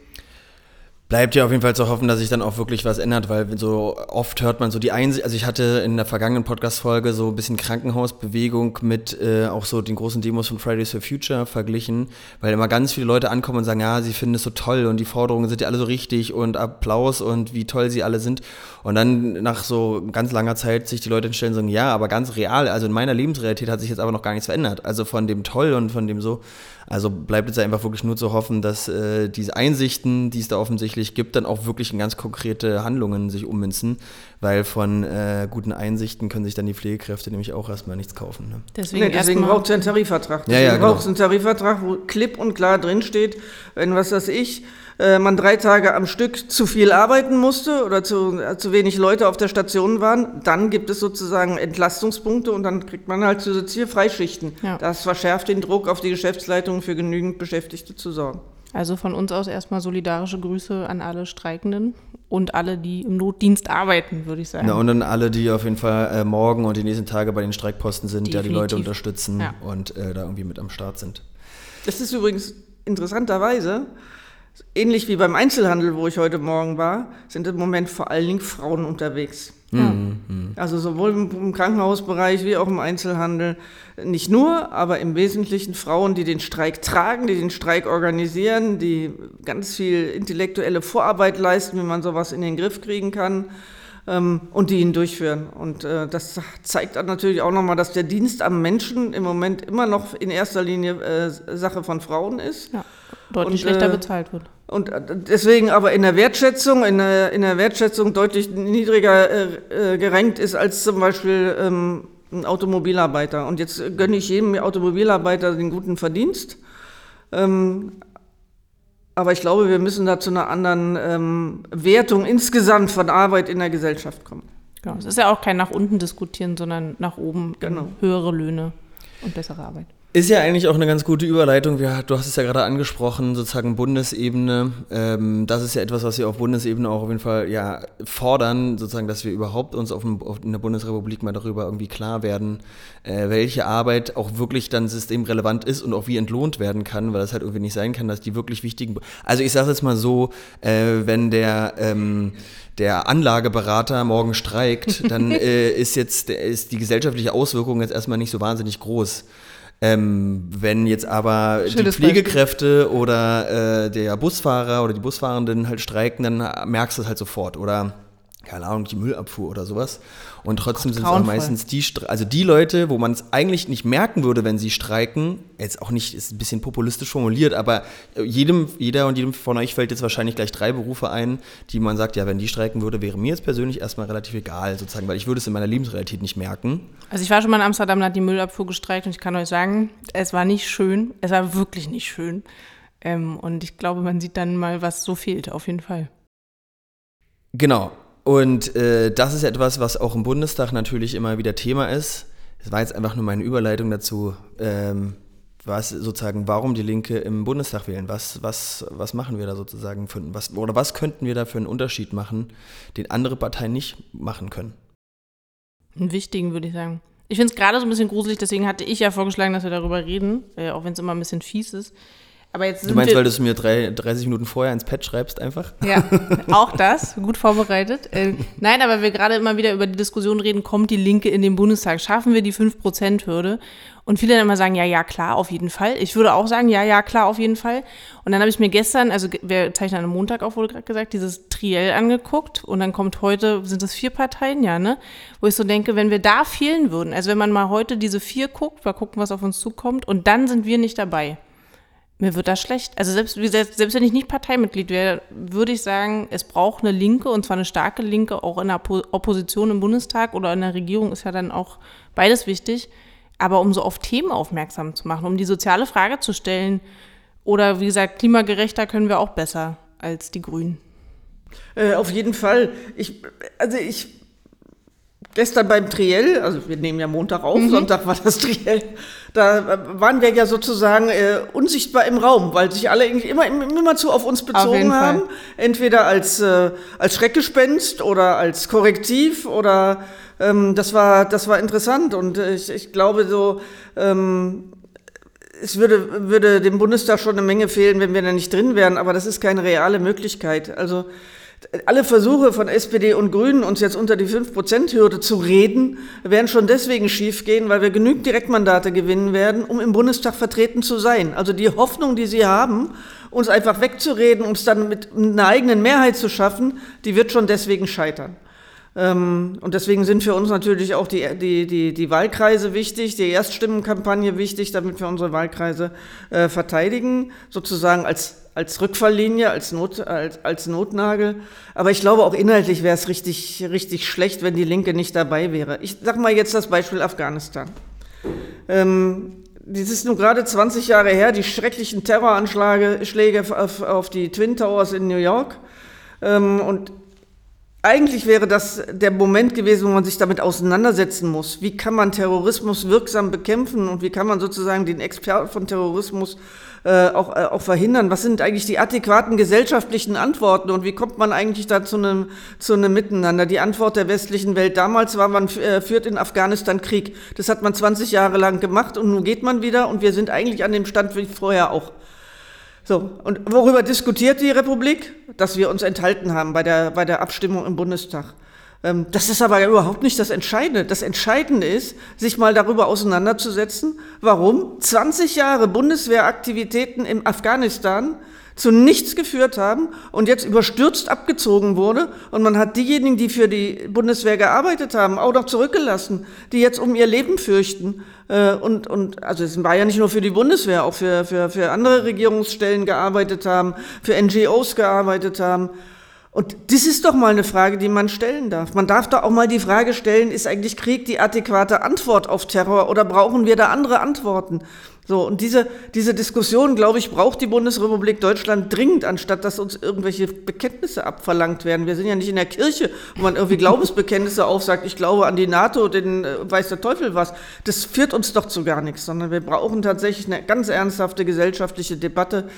Bleibt ja auf jeden Fall zu hoffen, dass sich dann auch wirklich was ändert, weil so oft hört man so die Einsicht, also ich hatte in der vergangenen Podcast-Folge so ein bisschen Krankenhausbewegung mit äh, auch so den großen Demos von Fridays for Future verglichen, weil immer ganz viele Leute ankommen und sagen, ja, sie finden es so toll und die Forderungen sind ja alle so richtig und Applaus und wie toll sie alle sind. Und dann nach so ganz langer Zeit sich die Leute hinstellen und sagen, ja, aber ganz real, also in meiner Lebensrealität hat sich jetzt aber noch gar nichts verändert. Also von dem toll und von dem so. Also bleibt jetzt einfach wirklich nur zu hoffen, dass äh, diese Einsichten, die es da offensichtlich gibt, dann auch wirklich in ganz konkrete Handlungen sich ummünzen, weil von äh, guten Einsichten können sich dann die Pflegekräfte nämlich auch erstmal nichts kaufen. Ne? Deswegen, nee, deswegen braucht es einen Tarifvertrag. Deswegen ja, ja, genau. braucht es einen Tarifvertrag, wo klipp und klar drinsteht, wenn was weiß ich, äh, man drei Tage am Stück zu viel arbeiten musste oder zu, äh, zu wenig Leute auf der Station waren, dann gibt es sozusagen Entlastungspunkte und dann kriegt man halt zusätzliche Freischichten. Ja. Das verschärft den Druck auf die Geschäftsleitung für genügend Beschäftigte zu sorgen. Also von uns aus erstmal solidarische Grüße an alle Streikenden und alle, die im Notdienst arbeiten, würde ich sagen. Ja, und dann alle, die auf jeden Fall äh, morgen und die nächsten Tage bei den Streikposten sind, Definitiv. die die Leute unterstützen ja. und äh, da irgendwie mit am Start sind. Das ist übrigens interessanterweise ähnlich wie beim Einzelhandel, wo ich heute Morgen war, sind im Moment vor allen Dingen Frauen unterwegs. Mhm. Also sowohl im Krankenhausbereich wie auch im Einzelhandel. Nicht nur, aber im Wesentlichen Frauen, die den Streik tragen, die den Streik organisieren, die ganz viel intellektuelle Vorarbeit leisten, wie man sowas in den Griff kriegen kann ähm, und die ihn durchführen. Und äh, das zeigt dann natürlich auch nochmal, dass der Dienst am Menschen im Moment immer noch in erster Linie äh, Sache von Frauen ist. Ja deutlich und, schlechter äh, bezahlt wird. Und äh, deswegen aber in der Wertschätzung, in der, in der Wertschätzung deutlich niedriger äh, äh, gerankt ist als zum Beispiel ähm, ein Automobilarbeiter. Und jetzt gönne ich jedem Automobilarbeiter den guten Verdienst. Ähm, aber ich glaube, wir müssen da zu einer anderen ähm, Wertung insgesamt von Arbeit in der Gesellschaft kommen. Ja, es ist ja auch kein nach unten diskutieren, sondern nach oben genau. höhere Löhne und bessere Arbeit. Ist ja eigentlich auch eine ganz gute Überleitung. Du hast es ja gerade angesprochen, sozusagen Bundesebene. Ähm, das ist ja etwas, was wir auf Bundesebene auch auf jeden Fall ja, fordern, sozusagen, dass wir überhaupt uns auf in der Bundesrepublik mal darüber irgendwie klar werden, äh, welche Arbeit auch wirklich dann systemrelevant ist und auch wie entlohnt werden kann, weil das halt irgendwie nicht sein kann, dass die wirklich wichtigen. Also ich sage jetzt mal so, äh, wenn der ähm, der Anlageberater morgen streikt, dann äh, ist jetzt ist die gesellschaftliche Auswirkung jetzt erstmal nicht so wahnsinnig groß. Ähm, wenn jetzt aber Schönes die Pflegekräfte Beispiel. oder äh, der Busfahrer oder die Busfahrenden halt streiken, dann merkst du es halt sofort. Oder keine Ahnung, die Müllabfuhr oder sowas. Und trotzdem sind es auch meistens die, also die Leute, wo man es eigentlich nicht merken würde, wenn sie streiken, jetzt auch nicht, ist ein bisschen populistisch formuliert, aber jedem, jeder und jedem von euch fällt jetzt wahrscheinlich gleich drei Berufe ein, die man sagt, ja, wenn die streiken würde, wäre mir jetzt persönlich erstmal relativ egal, sozusagen, weil ich würde es in meiner Lebensrealität nicht merken. Also ich war schon mal in Amsterdam, da hat die Müllabfuhr gestreikt und ich kann euch sagen, es war nicht schön, es war wirklich nicht schön. Ähm, und ich glaube, man sieht dann mal, was so fehlt, auf jeden Fall. Genau. Und äh, das ist etwas, was auch im Bundestag natürlich immer wieder Thema ist. Es war jetzt einfach nur meine Überleitung dazu, ähm, was sozusagen, warum die Linke im Bundestag wählen. Was, was, was machen wir da sozusagen für, was, oder was könnten wir da für einen Unterschied machen, den andere Parteien nicht machen können? Einen wichtigen, würde ich sagen. Ich finde es gerade so ein bisschen gruselig, deswegen hatte ich ja vorgeschlagen, dass wir darüber reden, äh, auch wenn es immer ein bisschen fies ist. Aber jetzt du meinst, weil du es mir drei, 30 Minuten vorher ins Pad schreibst einfach? Ja, auch das, gut vorbereitet. Äh, nein, aber wir gerade immer wieder über die Diskussion reden, kommt die Linke in den Bundestag? Schaffen wir die 5%-Hürde? Und viele dann immer sagen, ja, ja, klar, auf jeden Fall. Ich würde auch sagen, ja, ja, klar, auf jeden Fall. Und dann habe ich mir gestern, also wir zeichnen am Montag auf, wurde gerade gesagt, dieses Triell angeguckt. Und dann kommt heute, sind das vier Parteien, ja, ne? Wo ich so denke, wenn wir da fehlen würden, also wenn man mal heute diese vier guckt, mal gucken, was auf uns zukommt, und dann sind wir nicht dabei mir wird das schlecht. Also selbst, selbst, wenn ich nicht Parteimitglied wäre, würde ich sagen, es braucht eine Linke und zwar eine starke Linke, auch in der Opposition im Bundestag oder in der Regierung ist ja dann auch beides wichtig. Aber um so auf Themen aufmerksam zu machen, um die soziale Frage zu stellen oder wie gesagt, klimagerechter können wir auch besser als die Grünen. Äh, auf jeden Fall. Ich, also ich gestern beim Triell, also wir nehmen ja Montag auf, mhm. Sonntag war das Triell, da waren wir ja sozusagen äh, unsichtbar im Raum, weil sich alle irgendwie immer, immer zu auf uns bezogen auf haben. Fall. Entweder als, äh, als Schreckgespenst oder als Korrektiv oder ähm, das, war, das war interessant und ich, ich glaube so, ähm, es würde, würde dem Bundestag schon eine Menge fehlen, wenn wir da nicht drin wären, aber das ist keine reale Möglichkeit. Also alle Versuche von SPD und Grünen, uns jetzt unter die 5%-Hürde zu reden, werden schon deswegen schiefgehen, weil wir genügend Direktmandate gewinnen werden, um im Bundestag vertreten zu sein. Also die Hoffnung, die sie haben, uns einfach wegzureden, uns dann mit einer eigenen Mehrheit zu schaffen, die wird schon deswegen scheitern. Ähm, und deswegen sind für uns natürlich auch die, die, die, die Wahlkreise wichtig, die Erststimmenkampagne wichtig, damit wir unsere Wahlkreise äh, verteidigen, sozusagen als als Rückfalllinie, als, Not, als, als Notnagel. Aber ich glaube, auch inhaltlich wäre es richtig, richtig schlecht, wenn die Linke nicht dabei wäre. Ich sage mal jetzt das Beispiel Afghanistan. Ähm, das ist nun gerade 20 Jahre her, die schrecklichen Terroranschläge auf, auf die Twin Towers in New York. Ähm, und eigentlich wäre das der Moment gewesen, wo man sich damit auseinandersetzen muss. Wie kann man Terrorismus wirksam bekämpfen und wie kann man sozusagen den Experten von Terrorismus äh, auch, äh, auch verhindern? Was sind eigentlich die adäquaten gesellschaftlichen Antworten und wie kommt man eigentlich da zu einem, zu einem Miteinander? Die Antwort der westlichen Welt damals war, man äh, führt in Afghanistan Krieg. Das hat man 20 Jahre lang gemacht und nun geht man wieder und wir sind eigentlich an dem Stand wie vorher auch. So, und worüber diskutiert die Republik? Dass wir uns enthalten haben bei der, bei der Abstimmung im Bundestag. Ähm, das ist aber überhaupt nicht das Entscheidende. Das Entscheidende ist, sich mal darüber auseinanderzusetzen, warum 20 Jahre Bundeswehraktivitäten im Afghanistan zu nichts geführt haben und jetzt überstürzt abgezogen wurde. Und man hat diejenigen, die für die Bundeswehr gearbeitet haben, auch noch zurückgelassen, die jetzt um ihr Leben fürchten. Äh, und, und also es war ja nicht nur für die Bundeswehr, auch für, für, für andere Regierungsstellen gearbeitet haben, für NGOs gearbeitet haben. Und das ist doch mal eine Frage, die man stellen darf. Man darf doch auch mal die Frage stellen, ist eigentlich Krieg die adäquate Antwort auf Terror oder brauchen wir da andere Antworten? So, und diese, diese Diskussion, glaube ich, braucht die Bundesrepublik Deutschland dringend, anstatt dass uns irgendwelche Bekenntnisse abverlangt werden. Wir sind ja nicht in der Kirche, wo man irgendwie Glaubensbekenntnisse aufsagt, ich glaube an die NATO, den äh, weiß der Teufel was. Das führt uns doch zu gar nichts, sondern wir brauchen tatsächlich eine ganz ernsthafte gesellschaftliche Debatte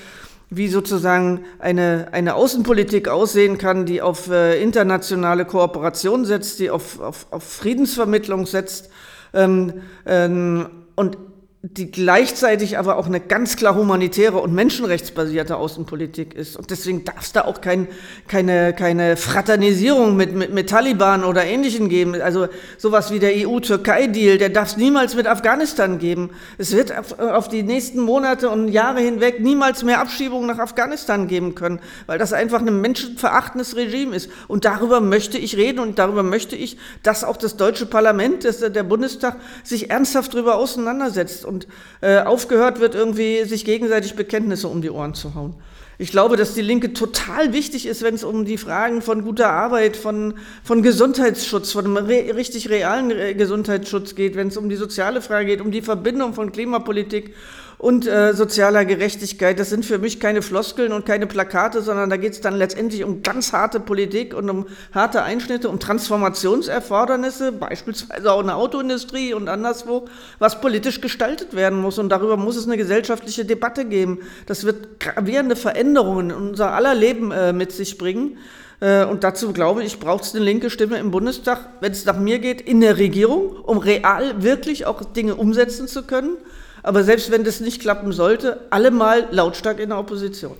wie sozusagen eine, eine Außenpolitik aussehen kann, die auf äh, internationale Kooperation setzt, die auf, auf, auf Friedensvermittlung setzt. Ähm, ähm, und die gleichzeitig aber auch eine ganz klar humanitäre und menschenrechtsbasierte Außenpolitik ist. Und deswegen darf es da auch kein, keine, keine Fraternisierung mit, mit, mit Taliban oder Ähnlichen geben. Also sowas wie der EU-Türkei-Deal, der darf es niemals mit Afghanistan geben. Es wird auf, auf die nächsten Monate und Jahre hinweg niemals mehr Abschiebungen nach Afghanistan geben können, weil das einfach ein menschenverachtendes Regime ist. Und darüber möchte ich reden und darüber möchte ich, dass auch das deutsche Parlament, dass der Bundestag sich ernsthaft darüber auseinandersetzt und äh, aufgehört wird, irgendwie sich gegenseitig Bekenntnisse um die Ohren zu hauen. Ich glaube, dass die Linke total wichtig ist, wenn es um die Fragen von guter Arbeit, von, von Gesundheitsschutz, von einem re richtig realen Gesundheitsschutz geht, wenn es um die soziale Frage geht, um die Verbindung von Klimapolitik und äh, sozialer Gerechtigkeit. Das sind für mich keine Floskeln und keine Plakate, sondern da geht es dann letztendlich um ganz harte Politik und um harte Einschnitte, um Transformationserfordernisse, beispielsweise auch in der Autoindustrie und anderswo, was politisch gestaltet werden muss. Und darüber muss es eine gesellschaftliche Debatte geben. Das wird gravierende Veränderungen in unser aller Leben äh, mit sich bringen. Äh, und dazu glaube ich, braucht es eine linke Stimme im Bundestag, wenn es nach mir geht, in der Regierung, um real wirklich auch Dinge umsetzen zu können aber selbst wenn das nicht klappen sollte, allemal lautstark in der Opposition.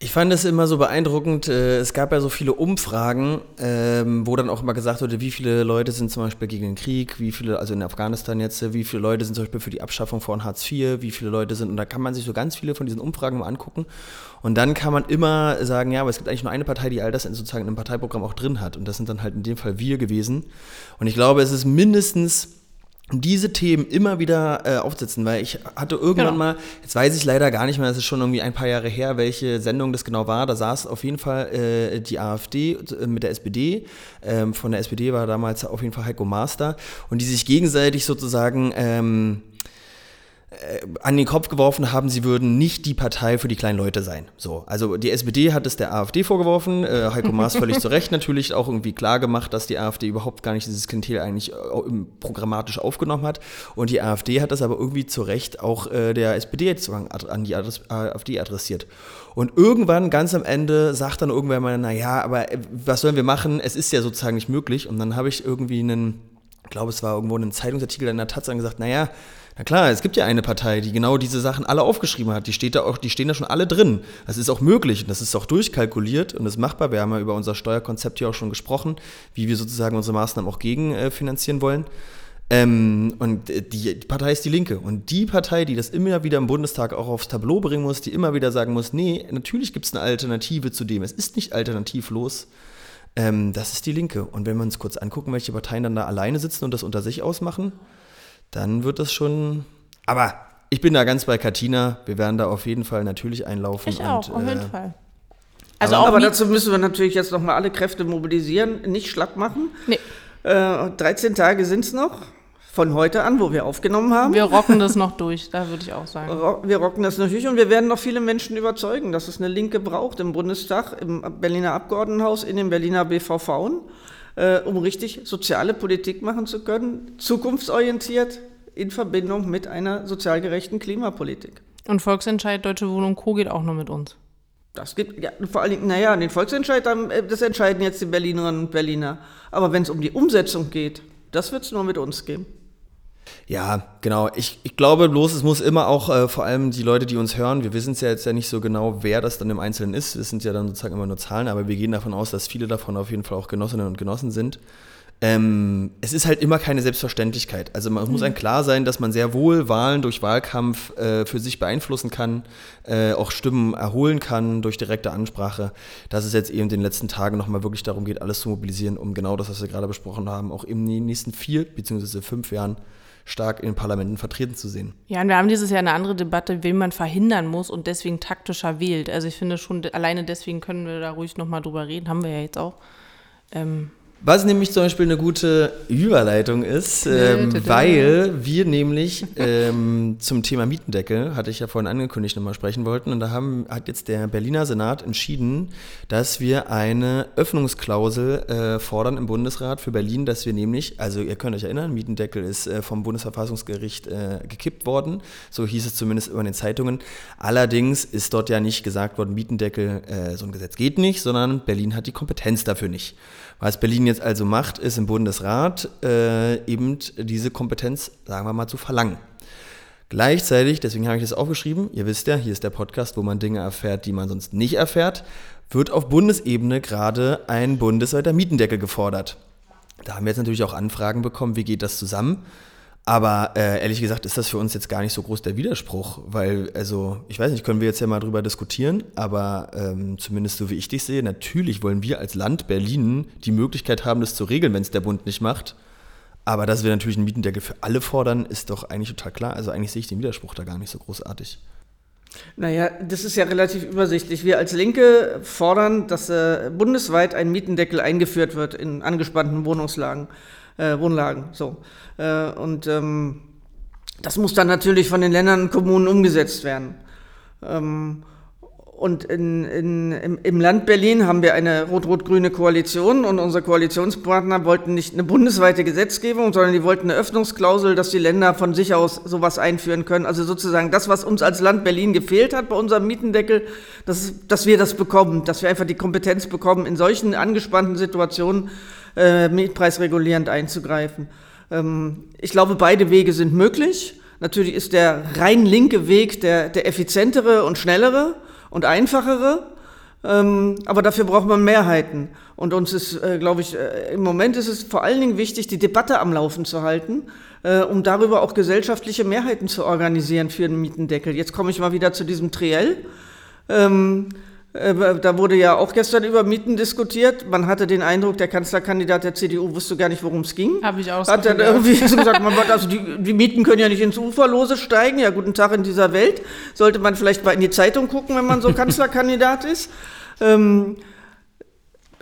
Ich fand es immer so beeindruckend, äh, es gab ja so viele Umfragen, ähm, wo dann auch immer gesagt wurde, wie viele Leute sind zum Beispiel gegen den Krieg, wie viele, also in Afghanistan jetzt, wie viele Leute sind zum Beispiel für die Abschaffung von Hartz IV, wie viele Leute sind, und da kann man sich so ganz viele von diesen Umfragen mal angucken. Und dann kann man immer sagen, ja, aber es gibt eigentlich nur eine Partei, die all das sozusagen einem Parteiprogramm auch drin hat. Und das sind dann halt in dem Fall wir gewesen. Und ich glaube, es ist mindestens diese Themen immer wieder äh, aufsetzen, weil ich hatte irgendwann genau. mal, jetzt weiß ich leider gar nicht mehr, das ist schon irgendwie ein paar Jahre her, welche Sendung das genau war, da saß auf jeden Fall äh, die AfD äh, mit der SPD, ähm, von der SPD war damals auf jeden Fall Heiko Master und die sich gegenseitig sozusagen ähm, äh, an den Kopf geworfen haben, sie würden nicht die Partei für die kleinen Leute sein. So, also die SPD hat es der AfD vorgeworfen, äh, Heiko Maas völlig zu Recht natürlich auch irgendwie klar gemacht, dass die AfD überhaupt gar nicht dieses Klientel eigentlich äh, programmatisch aufgenommen hat und die AfD hat das aber irgendwie zu Recht auch äh, der SPD jetzt an die Adress AfD adressiert. Und irgendwann, ganz am Ende, sagt dann irgendwer mal, naja, aber äh, was sollen wir machen? Es ist ja sozusagen nicht möglich. Und dann habe ich irgendwie einen, ich glaube, es war irgendwo ein Zeitungsartikel in der Taz gesagt, naja, na klar, es gibt ja eine Partei, die genau diese Sachen alle aufgeschrieben hat. Die, steht da auch, die stehen da schon alle drin. Das ist auch möglich und das ist auch durchkalkuliert und ist machbar. Wir haben ja über unser Steuerkonzept hier auch schon gesprochen, wie wir sozusagen unsere Maßnahmen auch gegenfinanzieren äh, wollen. Ähm, und die, die, Partei ist die Linke. Und die Partei, die das immer wieder im Bundestag auch aufs Tableau bringen muss, die immer wieder sagen muss, nee, natürlich gibt es eine Alternative zu dem. Es ist nicht alternativlos. Ähm, das ist die Linke. Und wenn wir uns kurz angucken, welche Parteien dann da alleine sitzen und das unter sich ausmachen, dann wird das schon. Aber ich bin da ganz bei Katina. Wir werden da auf jeden Fall natürlich einlaufen. Ich auch, und, auf jeden äh, Fall. Also aber, aber dazu müssen wir natürlich jetzt nochmal alle Kräfte mobilisieren, nicht schlapp machen. Nee. Äh, 13 Tage sind es noch. Von heute an, wo wir aufgenommen haben. Wir rocken das noch durch, da würde ich auch sagen. Wir rocken das natürlich und wir werden noch viele Menschen überzeugen, dass es eine Linke braucht im Bundestag, im Berliner Abgeordnetenhaus, in den Berliner BVV äh, um richtig soziale Politik machen zu können, zukunftsorientiert in Verbindung mit einer sozial gerechten Klimapolitik. Und Volksentscheid Deutsche Wohnung Co. geht auch nur mit uns. Das gibt, ja, vor allen Dingen, naja, den Volksentscheid, äh, das entscheiden jetzt die Berlinerinnen und Berliner. Aber wenn es um die Umsetzung geht, das wird es nur mit uns geben. Ja, genau. Ich, ich glaube bloß, es muss immer auch äh, vor allem die Leute, die uns hören, wir wissen es ja jetzt ja nicht so genau, wer das dann im Einzelnen ist. Es sind ja dann sozusagen immer nur Zahlen, aber wir gehen davon aus, dass viele davon auf jeden Fall auch Genossinnen und Genossen sind. Ähm, es ist halt immer keine Selbstverständlichkeit. Also man mhm. muss einem klar sein, dass man sehr wohl Wahlen durch Wahlkampf äh, für sich beeinflussen kann, äh, auch Stimmen erholen kann durch direkte Ansprache. Dass es jetzt eben in den letzten Tagen nochmal wirklich darum geht, alles zu mobilisieren, um genau das, was wir gerade besprochen haben, auch in den nächsten vier bzw. fünf Jahren stark in den Parlamenten vertreten zu sehen. Ja, und wir haben dieses Jahr eine andere Debatte, wen man verhindern muss und deswegen taktischer wählt. Also ich finde schon, alleine deswegen können wir da ruhig nochmal drüber reden, haben wir ja jetzt auch. Ähm, was nämlich zum Beispiel eine gute Überleitung ist, ähm, weil wir nämlich ähm, zum Thema Mietendeckel, hatte ich ja vorhin angekündigt, nochmal sprechen wollten. Und da haben, hat jetzt der Berliner Senat entschieden, dass wir eine Öffnungsklausel äh, fordern im Bundesrat für Berlin, dass wir nämlich, also ihr könnt euch erinnern, Mietendeckel ist äh, vom Bundesverfassungsgericht äh, gekippt worden. So hieß es zumindest immer in den Zeitungen. Allerdings ist dort ja nicht gesagt worden, Mietendeckel, äh, so ein Gesetz geht nicht, sondern Berlin hat die Kompetenz dafür nicht. Was Berlin jetzt also macht, ist im Bundesrat äh, eben diese Kompetenz, sagen wir mal, zu verlangen. Gleichzeitig, deswegen habe ich das aufgeschrieben, ihr wisst ja, hier ist der Podcast, wo man Dinge erfährt, die man sonst nicht erfährt, wird auf Bundesebene gerade ein bundesweiter Mietendeckel gefordert. Da haben wir jetzt natürlich auch Anfragen bekommen, wie geht das zusammen? Aber äh, ehrlich gesagt ist das für uns jetzt gar nicht so groß der Widerspruch, weil, also, ich weiß nicht, können wir jetzt ja mal drüber diskutieren, aber ähm, zumindest so wie ich dich sehe, natürlich wollen wir als Land Berlin die Möglichkeit haben, das zu regeln, wenn es der Bund nicht macht. Aber dass wir natürlich einen Mietendeckel für alle fordern, ist doch eigentlich total klar. Also eigentlich sehe ich den Widerspruch da gar nicht so großartig. Naja, das ist ja relativ übersichtlich. Wir als Linke fordern, dass äh, bundesweit ein Mietendeckel eingeführt wird in angespannten Wohnungslagen äh, Wohnlagen. So. Äh, und ähm, das muss dann natürlich von den Ländern und Kommunen umgesetzt werden. Ähm, und in, in, im, im, Land Berlin haben wir eine rot-rot-grüne Koalition und unsere Koalitionspartner wollten nicht eine bundesweite Gesetzgebung, sondern die wollten eine Öffnungsklausel, dass die Länder von sich aus sowas einführen können. Also sozusagen das, was uns als Land Berlin gefehlt hat bei unserem Mietendeckel, dass, dass wir das bekommen, dass wir einfach die Kompetenz bekommen, in solchen angespannten Situationen äh, mietpreisregulierend einzugreifen. Ähm, ich glaube, beide Wege sind möglich. Natürlich ist der rein linke Weg der, der effizientere und schnellere und einfachere. Ähm, aber dafür braucht man Mehrheiten. Und uns ist, äh, glaube ich, äh, im Moment ist es vor allen Dingen wichtig, die Debatte am Laufen zu halten, äh, um darüber auch gesellschaftliche Mehrheiten zu organisieren für den Mietendeckel. Jetzt komme ich mal wieder zu diesem Triell. Ähm, äh, da wurde ja auch gestern über Mieten diskutiert. Man hatte den Eindruck, der Kanzlerkandidat der CDU wusste gar nicht, worum es ging. Habe ich auch. Hat dann irgendwie so gesagt, man, also die, die, Mieten können ja nicht ins Uferlose steigen. Ja, guten Tag in dieser Welt. Sollte man vielleicht mal in die Zeitung gucken, wenn man so Kanzlerkandidat ist. Ähm,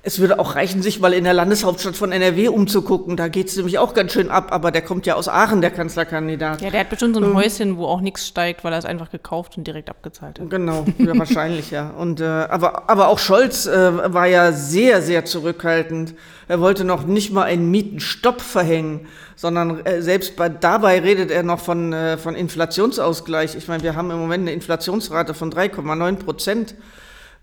es würde auch reichen, sich mal in der Landeshauptstadt von NRW umzugucken. Da geht es nämlich auch ganz schön ab, aber der kommt ja aus Aachen, der Kanzlerkandidat. Ja, der hat bestimmt so ein ähm, Häuschen, wo auch nichts steigt, weil er es einfach gekauft und direkt abgezahlt hat. Genau, ja, wahrscheinlich, ja. Und, äh, aber, aber auch Scholz äh, war ja sehr, sehr zurückhaltend. Er wollte noch nicht mal einen Mietenstopp verhängen, sondern äh, selbst bei, dabei redet er noch von, äh, von Inflationsausgleich. Ich meine, wir haben im Moment eine Inflationsrate von 3,9 Prozent.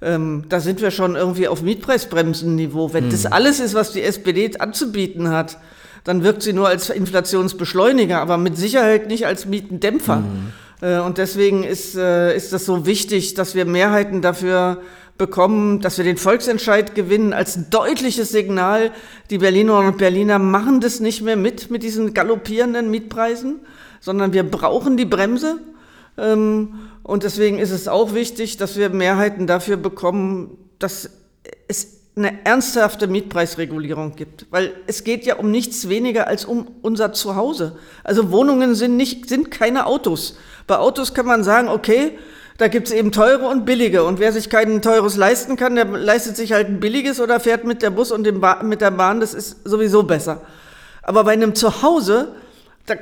Ähm, da sind wir schon irgendwie auf Mietpreisbremsenniveau. Wenn mhm. das alles ist, was die SPD anzubieten hat, dann wirkt sie nur als Inflationsbeschleuniger, aber mit Sicherheit nicht als Mietendämpfer. Mhm. Äh, und deswegen ist, äh, ist das so wichtig, dass wir Mehrheiten dafür bekommen, dass wir den Volksentscheid gewinnen als deutliches Signal. Die Berlinerinnen und Berliner machen das nicht mehr mit, mit diesen galoppierenden Mietpreisen, sondern wir brauchen die Bremse. Ähm, und deswegen ist es auch wichtig, dass wir Mehrheiten dafür bekommen, dass es eine ernsthafte Mietpreisregulierung gibt. Weil es geht ja um nichts weniger als um unser Zuhause. Also Wohnungen sind, nicht, sind keine Autos. Bei Autos kann man sagen, okay, da gibt es eben teure und billige. Und wer sich kein teures leisten kann, der leistet sich halt ein billiges oder fährt mit der Bus und dem mit der Bahn. Das ist sowieso besser. Aber bei einem Zuhause, da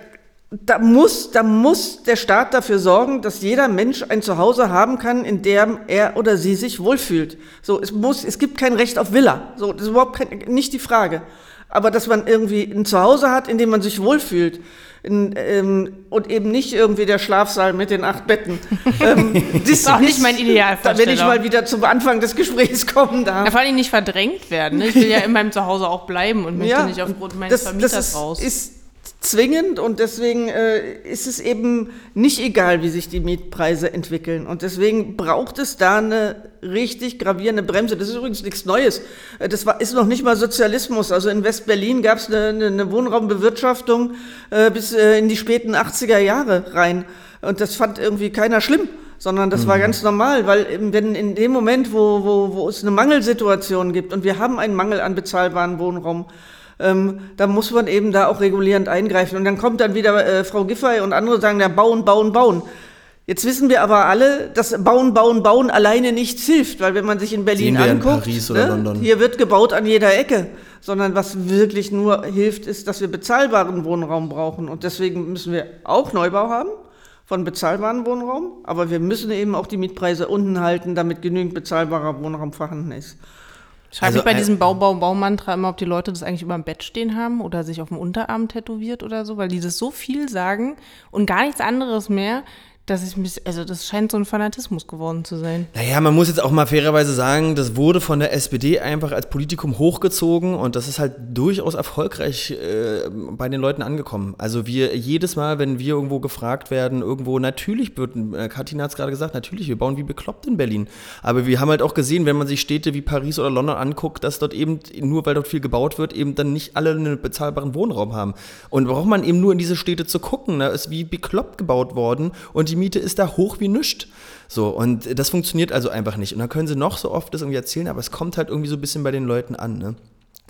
da muss, da muss der Staat dafür sorgen, dass jeder Mensch ein Zuhause haben kann, in dem er oder sie sich wohlfühlt. So, es muss, es gibt kein Recht auf Villa. So, das ist überhaupt kein, nicht die Frage. Aber dass man irgendwie ein Zuhause hat, in dem man sich wohlfühlt. In, ähm, und eben nicht irgendwie der Schlafsaal mit den acht Betten. ähm, das ist auch nicht mein Ideal. Da werde ich mal wieder zum Anfang des Gesprächs kommen darf. Ja, vor allem nicht verdrängt werden. Ne? Ich will ja in meinem Zuhause auch bleiben und möchte ja, nicht aufgrund meines das, Vermieters das ist, raus. Ist zwingend und deswegen äh, ist es eben nicht egal, wie sich die Mietpreise entwickeln. Und deswegen braucht es da eine richtig gravierende Bremse. Das ist übrigens nichts Neues. Äh, das war, ist noch nicht mal Sozialismus. Also in West-Berlin gab es eine, eine, Wohnraumbewirtschaftung äh, bis äh, in die späten 80er Jahre rein. Und das fand irgendwie keiner schlimm sondern das mhm. war ganz normal, weil wenn in dem Moment, wo, wo, wo es eine Mangelsituation gibt und wir haben einen Mangel an bezahlbaren Wohnraum, ähm, da muss man eben da auch regulierend eingreifen. Und dann kommt dann wieder äh, Frau Giffey und andere sagen, ja, bauen, bauen, bauen. Jetzt wissen wir aber alle, dass Bauen, Bauen, Bauen alleine nichts hilft, weil wenn man sich in Berlin in anguckt, oder ne, hier wird gebaut an jeder Ecke, sondern was wirklich nur hilft, ist, dass wir bezahlbaren Wohnraum brauchen. Und deswegen müssen wir auch Neubau haben von bezahlbarem Wohnraum, aber wir müssen eben auch die Mietpreise unten halten, damit genügend bezahlbarer Wohnraum vorhanden ist. Ich frage Also, mich bei äh, diesem Bau, Bau, Baumantra immer, ob die Leute das eigentlich über dem Bett stehen haben oder sich auf dem Unterarm tätowiert oder so, weil die das so viel sagen und gar nichts anderes mehr, dass ich mich, also das scheint so ein Fanatismus geworden zu sein. Naja, man muss jetzt auch mal fairerweise sagen, das wurde von der SPD einfach als Politikum hochgezogen und das ist halt durchaus erfolgreich äh, bei den Leuten angekommen. Also wir jedes Mal, wenn wir irgendwo gefragt werden, irgendwo, natürlich wird, äh, Katina hat es gerade gesagt, natürlich, wir bauen wie bekloppt in Berlin. Aber wir haben halt auch gesehen, wenn man sich Städte wie Paris oder London anguckt, dass dort eben, nur weil dort viel gebaut wird, eben dann nicht alle einen bezahlbaren Wohnraum haben. Und braucht man eben nur in diese Städte zu gucken, da ist wie bekloppt gebaut worden und die Miete ist da hoch wie nischt. So, und das funktioniert also einfach nicht. Und dann können sie noch so oft das irgendwie erzählen, aber es kommt halt irgendwie so ein bisschen bei den Leuten an, ne?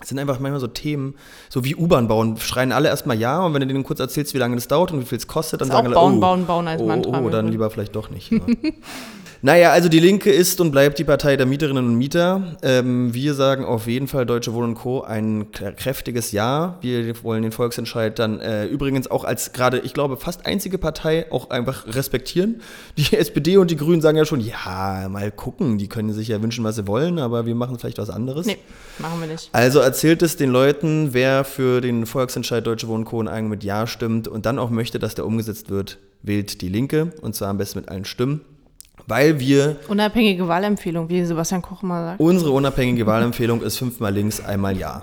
Es sind einfach manchmal so Themen, so wie U-Bahn bauen, schreien alle erstmal ja und wenn du denen kurz erzählst, wie lange das dauert und wie viel es kostet, dann auch sagen alle, bauen, oh, bauen, bauen als oh, Mantra, oh, dann ne? lieber vielleicht doch nicht. Ja. Naja, also die Linke ist und bleibt die Partei der Mieterinnen und Mieter. Ähm, wir sagen auf jeden Fall Deutsche Wohnen Co. ein kräftiges Ja. Wir wollen den Volksentscheid dann äh, übrigens auch als gerade, ich glaube, fast einzige Partei auch einfach respektieren. Die SPD und die Grünen sagen ja schon, ja, mal gucken, die können sich ja wünschen, was sie wollen, aber wir machen vielleicht was anderes. Nee, machen wir nicht. Also erzählt es den Leuten, wer für den Volksentscheid Deutsche Wohnen Co. in Eigen mit Ja stimmt und dann auch möchte, dass der umgesetzt wird, wählt die Linke und zwar am besten mit allen Stimmen, weil wir Unabhängige Wahlempfehlung, wie Sebastian Koch immer sagt. unsere unabhängige Wahlempfehlung ist fünfmal links, einmal Ja.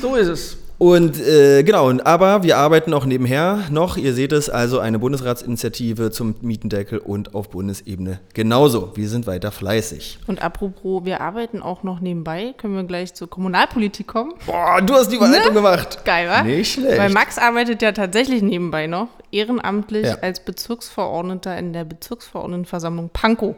So ist es. Und äh, genau, und, aber wir arbeiten auch nebenher noch, ihr seht es, also eine Bundesratsinitiative zum Mietendeckel und auf Bundesebene genauso. Wir sind weiter fleißig. Und apropos, wir arbeiten auch noch nebenbei. Können wir gleich zur Kommunalpolitik kommen? Boah, du hast die Überleitung gemacht. Geil, wa? Nicht schlecht. Weil Max arbeitet ja tatsächlich nebenbei noch, ehrenamtlich Ja. als Bezirksverordneter in der Bezirksverordnetenversammlung Pankow.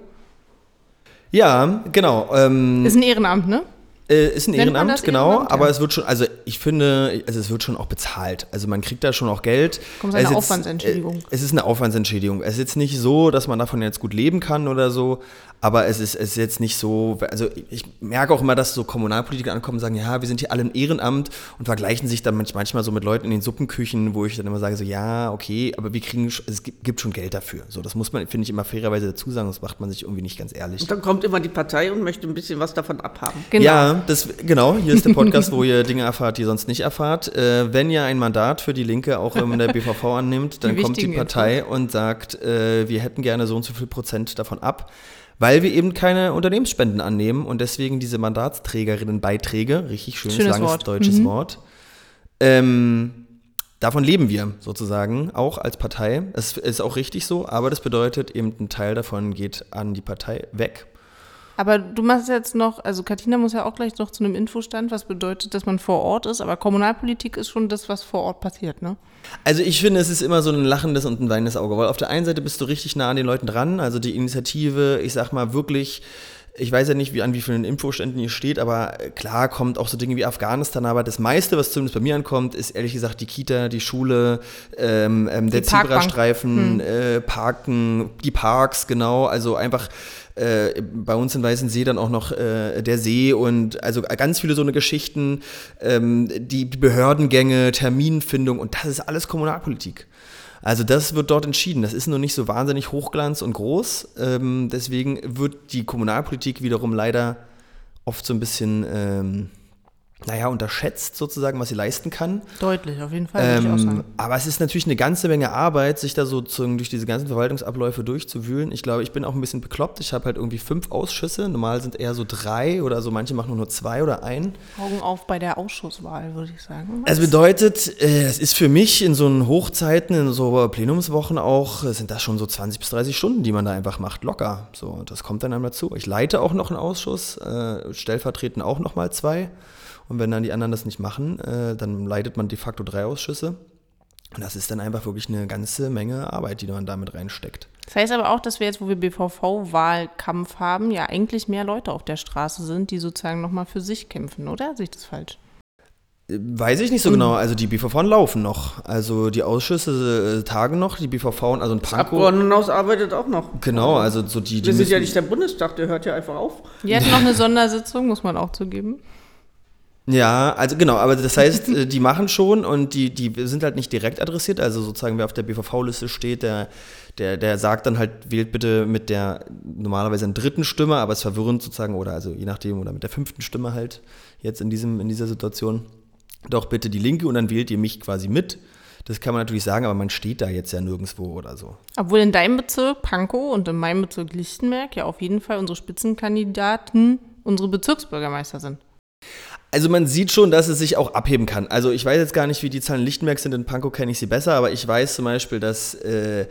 Ja, genau. Ähm, Ist ein Ehrenamt, ne? Äh, ist ein Nennt Ehrenamt, genau, Ehrenamt? aber Ja. es wird schon, also ich finde, also es wird schon auch bezahlt. Also man kriegt da schon auch Geld. Kommt Es eine ist Aufwandsentschädigung. Äh, es ist eine Aufwandsentschädigung. Es ist jetzt nicht so, dass man davon jetzt gut leben kann oder so, aber es ist, es ist jetzt nicht so, also ich merke auch immer, dass so Kommunalpolitiker ankommen und sagen, ja, wir sind hier alle im Ehrenamt und vergleichen sich dann manch- manchmal so mit Leuten in den Suppenküchen, wo ich dann immer sage, so ja, okay, aber wir kriegen, es gibt schon Geld dafür. So, das muss man, finde ich, immer fairerweise dazu sagen, das macht man sich irgendwie nicht ganz ehrlich. Und dann kommt immer die Partei und möchte ein bisschen was davon abhaben. Genau. Ja, das, genau, hier ist der Podcast, wo ihr Dinge erfahrt, die ihr sonst nicht erfahrt. Äh, wenn ihr ein Mandat für die Linke auch in der BVV annimmt, dann Die kommt die Partei und sagt, äh, wir hätten gerne so und so viel Prozent davon ab, weil wir eben keine Unternehmensspenden annehmen und deswegen diese Mandatsträgerinnenbeiträge, richtig schönes, Schönes langes Wort. deutsches Mhm. Wort, ähm, davon leben wir sozusagen, auch als Partei. Es ist auch richtig so, aber das bedeutet eben, ein Teil davon geht an die Partei weg. Aber du machst jetzt noch, also Katina muss ja auch gleich noch zu einem Infostand, was bedeutet, dass man vor Ort ist, aber Kommunalpolitik ist schon das, was vor Ort passiert, ne? Also ich finde, es ist immer so ein lachendes und ein weinendes Auge, weil auf der einen Seite bist du richtig nah an den Leuten dran, also die Initiative, ich sag mal wirklich, ich weiß ja nicht, wie an wie vielen Infoständen ihr steht, aber klar kommt auch so Dinge wie Afghanistan, aber das meiste, was zumindest bei mir ankommt, ist ehrlich gesagt die Kita, die Schule, ähm, ähm, der. Zebrastreifen, äh, Parken, die Parks, genau, also einfach äh, bei uns in Weißensee dann auch noch äh, der See und also ganz viele so eine Geschichten, ähm, die Behördengänge, Terminfindung und das ist alles Kommunalpolitik. Also das wird dort entschieden. Das ist nur nicht so wahnsinnig hochglanz und groß. Ähm, deswegen wird die Kommunalpolitik wiederum leider oft so ein bisschen, ähm, naja, unterschätzt sozusagen, was sie leisten kann. Deutlich, auf jeden Fall, Ähm, aber es ist natürlich eine ganze Menge Arbeit, sich da sozusagen durch diese ganzen Verwaltungsabläufe durchzuwühlen. Ich glaube, ich bin auch ein bisschen bekloppt. Ich habe halt irgendwie fünf Ausschüsse. Normal sind eher so drei oder so. Manche machen nur zwei oder ein. Augen auf bei der Ausschusswahl, würde ich sagen. Es bedeutet, äh, es ist für mich in so Hochzeiten, in so Plenumswochen auch, äh, sind das schon so 20 bis 30 Stunden, die man da einfach macht, locker. So, das kommt dann einmal zu. Ich leite auch noch einen Ausschuss, äh, stellvertretend auch noch mal zwei. Und wenn dann die anderen das nicht machen, äh, dann leitet man de facto drei Ausschüsse. Und das ist dann einfach wirklich eine ganze Menge Arbeit, die man damit reinsteckt. Das heißt aber auch, dass wir jetzt, wo wir BVV-Wahlkampf haben, ja eigentlich mehr Leute auf der Straße sind, die sozusagen nochmal für sich kämpfen, oder? Sehe ich das falsch? Weiß ich nicht so genau. Also die BVV laufen noch. Also die Ausschüsse äh, tagen noch, die BVV, also ein Pankow. Abgeordnetenhaus arbeitet auch noch. Genau, also so die. die Wir sind ja nicht der Bundestag, der hört ja einfach auf. Die hatten noch eine Sondersitzung, muss man auch zugeben. Ja, also genau, aber das heißt, äh, die machen schon und die, die sind halt nicht direkt adressiert. Also sozusagen, wer auf der BVV-Liste steht, der, der, der sagt dann halt, wählt bitte mit der normalerweise einen dritten Stimme, aber es ist verwirrend sozusagen, oder also je nachdem, oder mit der fünften Stimme halt jetzt in, diesem, in dieser Situation. Doch bitte die Linke und dann wählt ihr mich quasi mit. Das kann man natürlich sagen, aber man steht da jetzt ja nirgendwo oder so. Obwohl in deinem Bezirk Pankow und in meinem Bezirk Lichtenberg ja auf jeden Fall unsere Spitzenkandidaten unsere Bezirksbürgermeister sind. Also man sieht schon, dass es sich auch abheben kann. Also ich weiß jetzt gar nicht, wie die Zahlen Lichtenberg sind, in Pankow kenne ich sie besser, aber ich weiß zum Beispiel, dass, äh,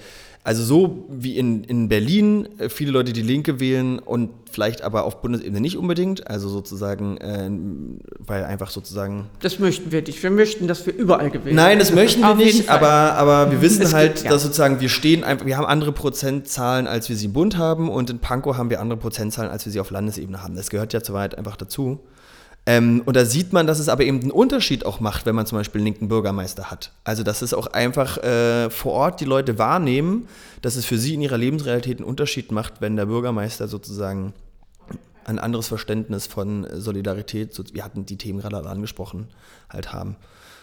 also so wie in, in Berlin äh, viele Leute die Linke wählen und vielleicht aber auf Bundesebene nicht unbedingt, also sozusagen, äh, weil einfach sozusagen... Das möchten wir nicht. Wir möchten, dass wir überall gewählt Nein, das möchten wir nicht, aber, aber wir wissen Es halt, gibt- ja. dass sozusagen wir stehen einfach, wir haben andere Prozentzahlen, als wir sie im Bund haben und in Pankow haben wir andere Prozentzahlen, als wir sie auf Landesebene haben. Das gehört ja zu weit einfach dazu. Ähm, und da sieht man, dass es aber eben einen Unterschied auch macht, wenn man zum Beispiel einen linken Bürgermeister hat. Also, dass es auch einfach äh, vor Ort die Leute wahrnehmen, dass es für sie in ihrer Lebensrealität einen Unterschied macht, wenn der Bürgermeister sozusagen ein anderes Verständnis von Solidarität, so, wir hatten die Themen gerade angesprochen, halt haben.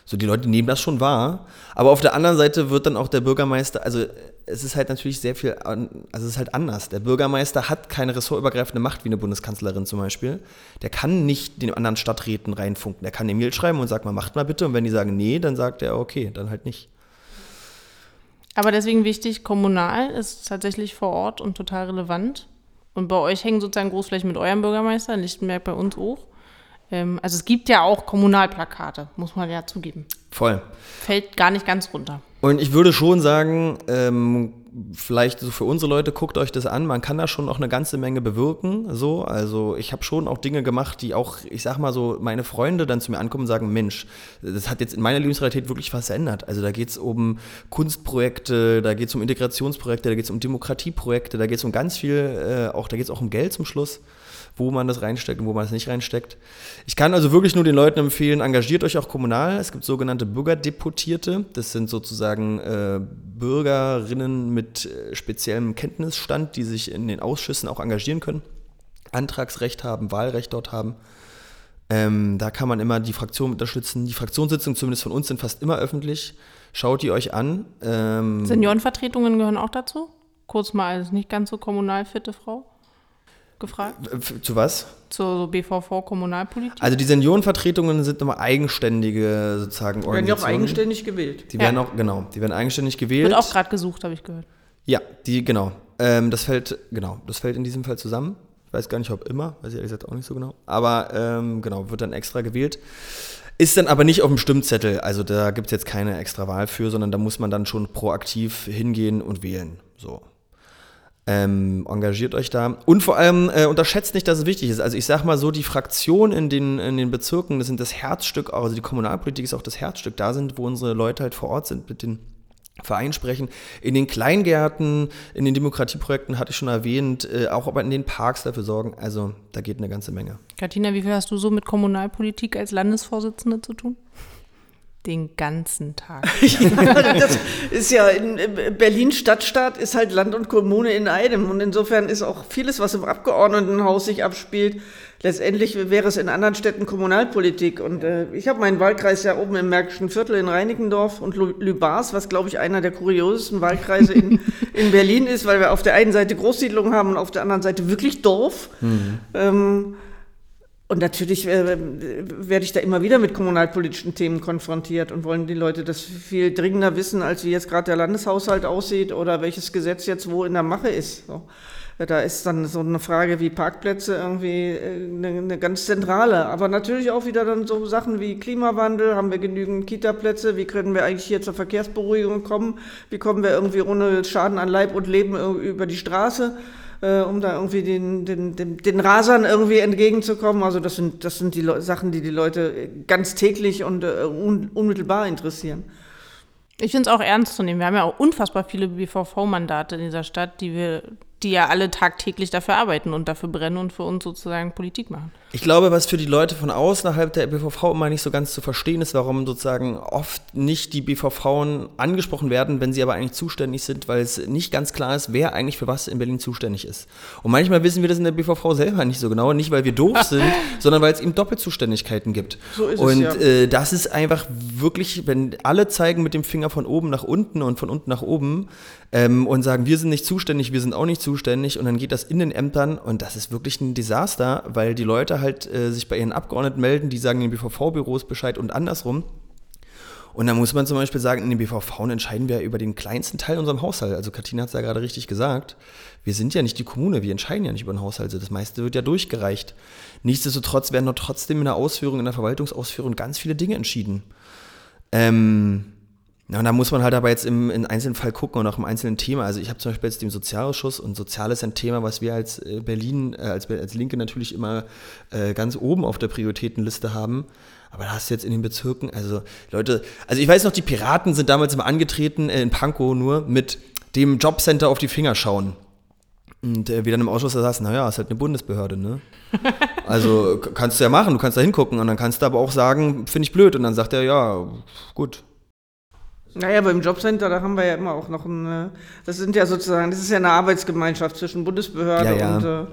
So, die Leute nehmen das schon wahr, aber auf der anderen Seite wird dann auch der Bürgermeister, also es ist halt natürlich sehr viel, an, also es ist halt anders. Der Bürgermeister hat keine ressortübergreifende Macht wie eine Bundeskanzlerin zum Beispiel. Der kann nicht den anderen Stadträten reinfunken. Der kann eine Mail schreiben und sagt mal, macht mal bitte. Und wenn die sagen nee, dann sagt er, okay, dann halt nicht. Aber deswegen wichtig, kommunal ist tatsächlich vor Ort und total relevant. Und bei euch hängen sozusagen Großflächen mit eurem Bürgermeister, Lichtenberg bei uns auch. Ähm, also es gibt ja auch Kommunalplakate, muss man ja zugeben. Voll. Fällt gar nicht ganz runter. Und ich würde schon sagen, ähm, vielleicht so für unsere Leute, guckt euch das an. Man kann da schon auch eine ganze Menge bewirken. So, also ich habe schon auch Dinge gemacht, die auch, ich sag mal so, meine Freunde dann zu mir ankommen und sagen, Mensch, das hat jetzt in meiner Lebensrealität wirklich was verändert. Also da geht es um Kunstprojekte, da geht es um Integrationsprojekte, da geht es um Demokratieprojekte, da geht es um ganz viel, äh, auch da geht es auch um Geld zum Schluss wo man das reinsteckt und wo man es nicht reinsteckt. Ich kann also wirklich nur den Leuten empfehlen, engagiert euch auch kommunal. Es gibt sogenannte Bürgerdeputierte. Das sind sozusagen äh, Bürgerinnen mit äh, speziellem Kenntnisstand, die sich in den Ausschüssen auch engagieren können, Antragsrecht haben, Wahlrecht dort haben. Ähm, da kann man immer die Fraktion unterstützen. Die Fraktionssitzungen, zumindest von uns, sind fast immer öffentlich. Schaut die euch an. Ähm, Seniorenvertretungen gehören auch dazu? Kurz mal als nicht ganz so kommunal fitte Frau gefragt. f- zu was? Zur so BVV-Kommunalpolitik. Also die Seniorenvertretungen sind nochmal eigenständige sozusagen Werden ja auch Organisationen. eigenständig gewählt. Die Ja. werden auch, genau, die werden eigenständig gewählt. Wird auch gerade gesucht, habe ich gehört. Ja, die, genau. Ähm, das fällt, genau, das fällt in diesem Fall zusammen. Ich weiß gar nicht, ob immer, weiß ich ehrlich gesagt auch nicht so genau. Aber ähm, genau, wird dann extra gewählt. Ist dann aber nicht auf dem Stimmzettel. Also da gibt es jetzt keine extra Wahl für, sondern da muss man dann schon proaktiv hingehen und wählen. So. Ähm, engagiert euch da. Und vor allem äh, unterschätzt nicht, dass es wichtig ist. Also ich sag mal so, die Fraktionen in den, in den Bezirken, das sind das Herzstück, also die Kommunalpolitik ist auch das Herzstück. Da sind, wo unsere Leute halt vor Ort sind, mit den Vereinen sprechen. In den Kleingärten, in den Demokratieprojekten hatte ich schon erwähnt, äh, auch aber in den Parks dafür sorgen. Also da geht eine ganze Menge. Katina, wie viel hast du so mit Kommunalpolitik als Landesvorsitzende zu tun? Den ganzen Tag. das ist ja in in Berlin Stadtstaat ist halt Land und Kommune in einem und insofern ist auch vieles, was im Abgeordnetenhaus sich abspielt, letztendlich wäre es in anderen Städten Kommunalpolitik und äh, ich habe meinen Wahlkreis ja oben im Märkischen Viertel in Reinickendorf und Lü- Lübars, was glaube ich einer der kuriosesten Wahlkreise in, in Berlin ist, weil wir auf der einen Seite Großsiedlung haben und auf der anderen Seite wirklich Dorf. Ähm, und natürlich äh, werde ich da immer wieder mit kommunalpolitischen Themen konfrontiert und wollen die Leute das viel dringender wissen, als wie jetzt gerade der Landeshaushalt aussieht oder welches Gesetz jetzt wo in der Mache ist. So. Da ist dann so eine Frage wie Parkplätze irgendwie äh, eine, eine ganz zentrale. Aber natürlich auch wieder dann so Sachen wie Klimawandel, haben wir genügend Kita-Plätze, wie können wir eigentlich hier zur Verkehrsberuhigung kommen, wie kommen wir irgendwie ohne Schaden an Leib und Leben über die Straße äh, um da irgendwie den, den, den, den Rasern irgendwie entgegenzukommen. Also das sind, das sind die Leu- Sachen, die die Leute ganz täglich und äh, un, unmittelbar interessieren. Ich finde es auch ernst zu nehmen. Wir haben ja auch unfassbar viele BVV-Mandate in dieser Stadt, die wir die ja alle tagtäglich dafür arbeiten und dafür brennen und für uns sozusagen Politik machen. Ich glaube, was für die Leute von außerhalb der BVV immer nicht so ganz zu verstehen ist, warum sozusagen oft nicht die BVV angesprochen werden, wenn sie aber eigentlich zuständig sind, weil es nicht ganz klar ist, wer eigentlich für was in Berlin zuständig ist. Und manchmal wissen wir das in der BVV selber nicht so genau, nicht weil wir doof sind, sondern weil es eben Doppelzuständigkeiten gibt. So ist es, und ja. äh, das ist einfach wirklich, wenn alle zeigen mit dem Finger von oben nach unten und von unten nach oben ähm, und sagen, wir sind nicht zuständig, wir sind auch nicht zuständig und dann geht das in den Ämtern und das ist wirklich ein Desaster, weil die Leute halt äh, sich bei ihren Abgeordneten melden, die sagen den BVV-Büros Bescheid und andersrum. Und dann muss man zum Beispiel sagen, in den BVV entscheiden wir über den kleinsten Teil unserem Haushalt. Also Katina hat es ja gerade richtig gesagt. Wir sind ja nicht die Kommune, wir entscheiden ja nicht über den Haushalt. Also das meiste wird ja durchgereicht. Nichtsdestotrotz werden dort trotzdem in der Ausführung, in der Verwaltungsausführung ganz viele Dinge entschieden. Ähm, ja, und da muss man halt aber jetzt im, im einzelnen Fall gucken und auch im einzelnen Thema. Also ich habe zum Beispiel jetzt den Sozialausschuss und Sozial ist ein Thema, was wir als äh, Berlin, äh, als, als Linke natürlich immer äh, ganz oben auf der Prioritätenliste haben. Aber da hast du jetzt in den Bezirken, also Leute, also ich weiß noch, die Piraten sind damals immer angetreten, äh, in Pankow nur, mit dem Jobcenter auf die Finger schauen. Und äh, wir dann im Ausschuss da saßen, naja, ist halt eine Bundesbehörde, ne? Also kannst du ja machen, du kannst da hingucken und dann kannst du aber auch sagen, finde ich blöd. Und dann sagt er, ja, gut, Naja, aber im Jobcenter, da haben wir ja immer auch noch ein, äh, das sind ja sozusagen, das ist ja eine Arbeitsgemeinschaft zwischen Bundesbehörde Ja, ja. und äh,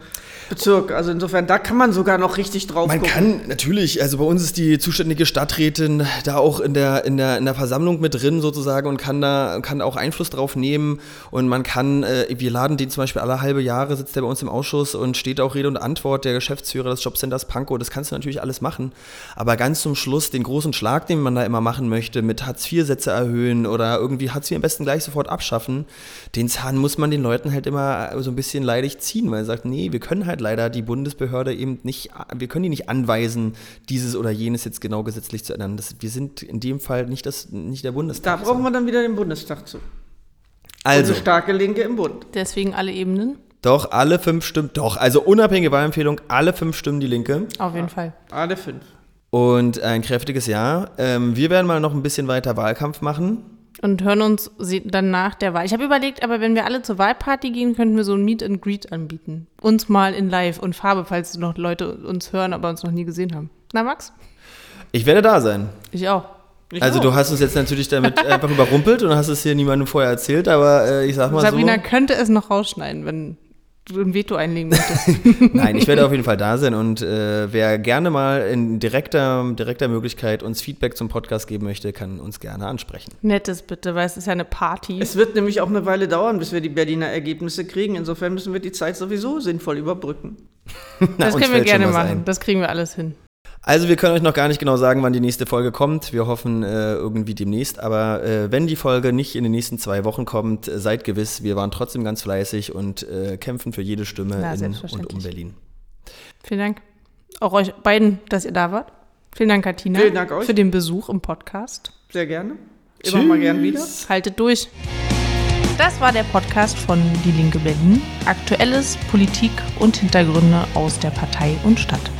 Bezirk. Also insofern, da kann man sogar noch richtig drauf Man gucken. kann natürlich, also bei uns ist die zuständige Stadträtin da auch in der, in der, in der Versammlung mit drin sozusagen und kann da kann auch Einfluss drauf nehmen. Und man kann, äh, wir laden den zum Beispiel alle halbe Jahre, sitzt der bei uns im Ausschuss und steht auch Rede und Antwort, der Geschäftsführer des Jobcenters Pankow. Das kannst du natürlich alles machen. Aber ganz zum Schluss, den großen Schlag, den man da immer machen möchte, mit Hartz-IV-Sätze erhöhen oder irgendwie Hartz IV am besten gleich sofort abschaffen, den Zahn muss man den Leuten halt immer so ein bisschen leidig ziehen, weil er sagt, nee, wir können halt leider die Bundesbehörde eben nicht, wir können die nicht anweisen, dieses oder jenes jetzt genau gesetzlich zu ändern. Das, wir sind in dem Fall nicht, das, nicht der Da Bundestag. brauchen wir dann wieder den Bundestag zu. also, Eine starke Linke im Bund. Deswegen alle Ebenen. doch, alle fünf Stimmen, doch, also unabhängige Wahlempfehlung, alle fünf Stimmen die Linke. Auf jeden Fall. Alle fünf. Und ein kräftiges Ja. Ähm, wir werden mal noch ein bisschen weiter Wahlkampf machen. Und hören uns sie- dann nach der Wahl. Ich habe überlegt, aber wenn wir alle zur Wahlparty gehen, könnten wir so ein Meet and Greet anbieten. Uns mal in Live und Farbe, falls noch Leute uns hören, aber uns noch nie gesehen haben. Na, Max? Ich werde da sein. Ich auch. Ich also auch. du hast uns jetzt natürlich damit einfach überrumpelt und hast es hier niemandem vorher erzählt, aber äh, ich sag mal Sabrina so. könnte es noch rausschneiden, wenn du ein Veto einlegen möchtest. Nein, ich werde auf jeden Fall da sein und äh, wer gerne mal in direkter, direkter Möglichkeit uns Feedback zum Podcast geben möchte, kann uns gerne ansprechen. Nettes bitte, weil es ist ja eine Party. Es wird nämlich auch eine Weile dauern, bis wir die Berliner Ergebnisse kriegen. Insofern müssen wir die Zeit sowieso sinnvoll überbrücken. Na, das können wir gerne machen. ein. Das kriegen wir alles hin. Also wir können euch noch gar nicht genau sagen, wann die nächste Folge kommt. Wir hoffen äh, irgendwie demnächst. Aber äh, wenn die Folge nicht in den nächsten zwei Wochen kommt, äh, seid gewiss, wir waren trotzdem ganz fleißig und äh, kämpfen für jede Stimme Na, in und um Berlin. Vielen Dank. Auch euch beiden, dass ihr da wart. Vielen Dank, Katina. Vielen Dank euch. Für den Besuch im Podcast. Sehr gerne. Immer mal gern wieder. Haltet durch. Das war der Podcast von Die Linke Berlin. Aktuelles, Politik und Hintergründe aus der Partei und Stadt.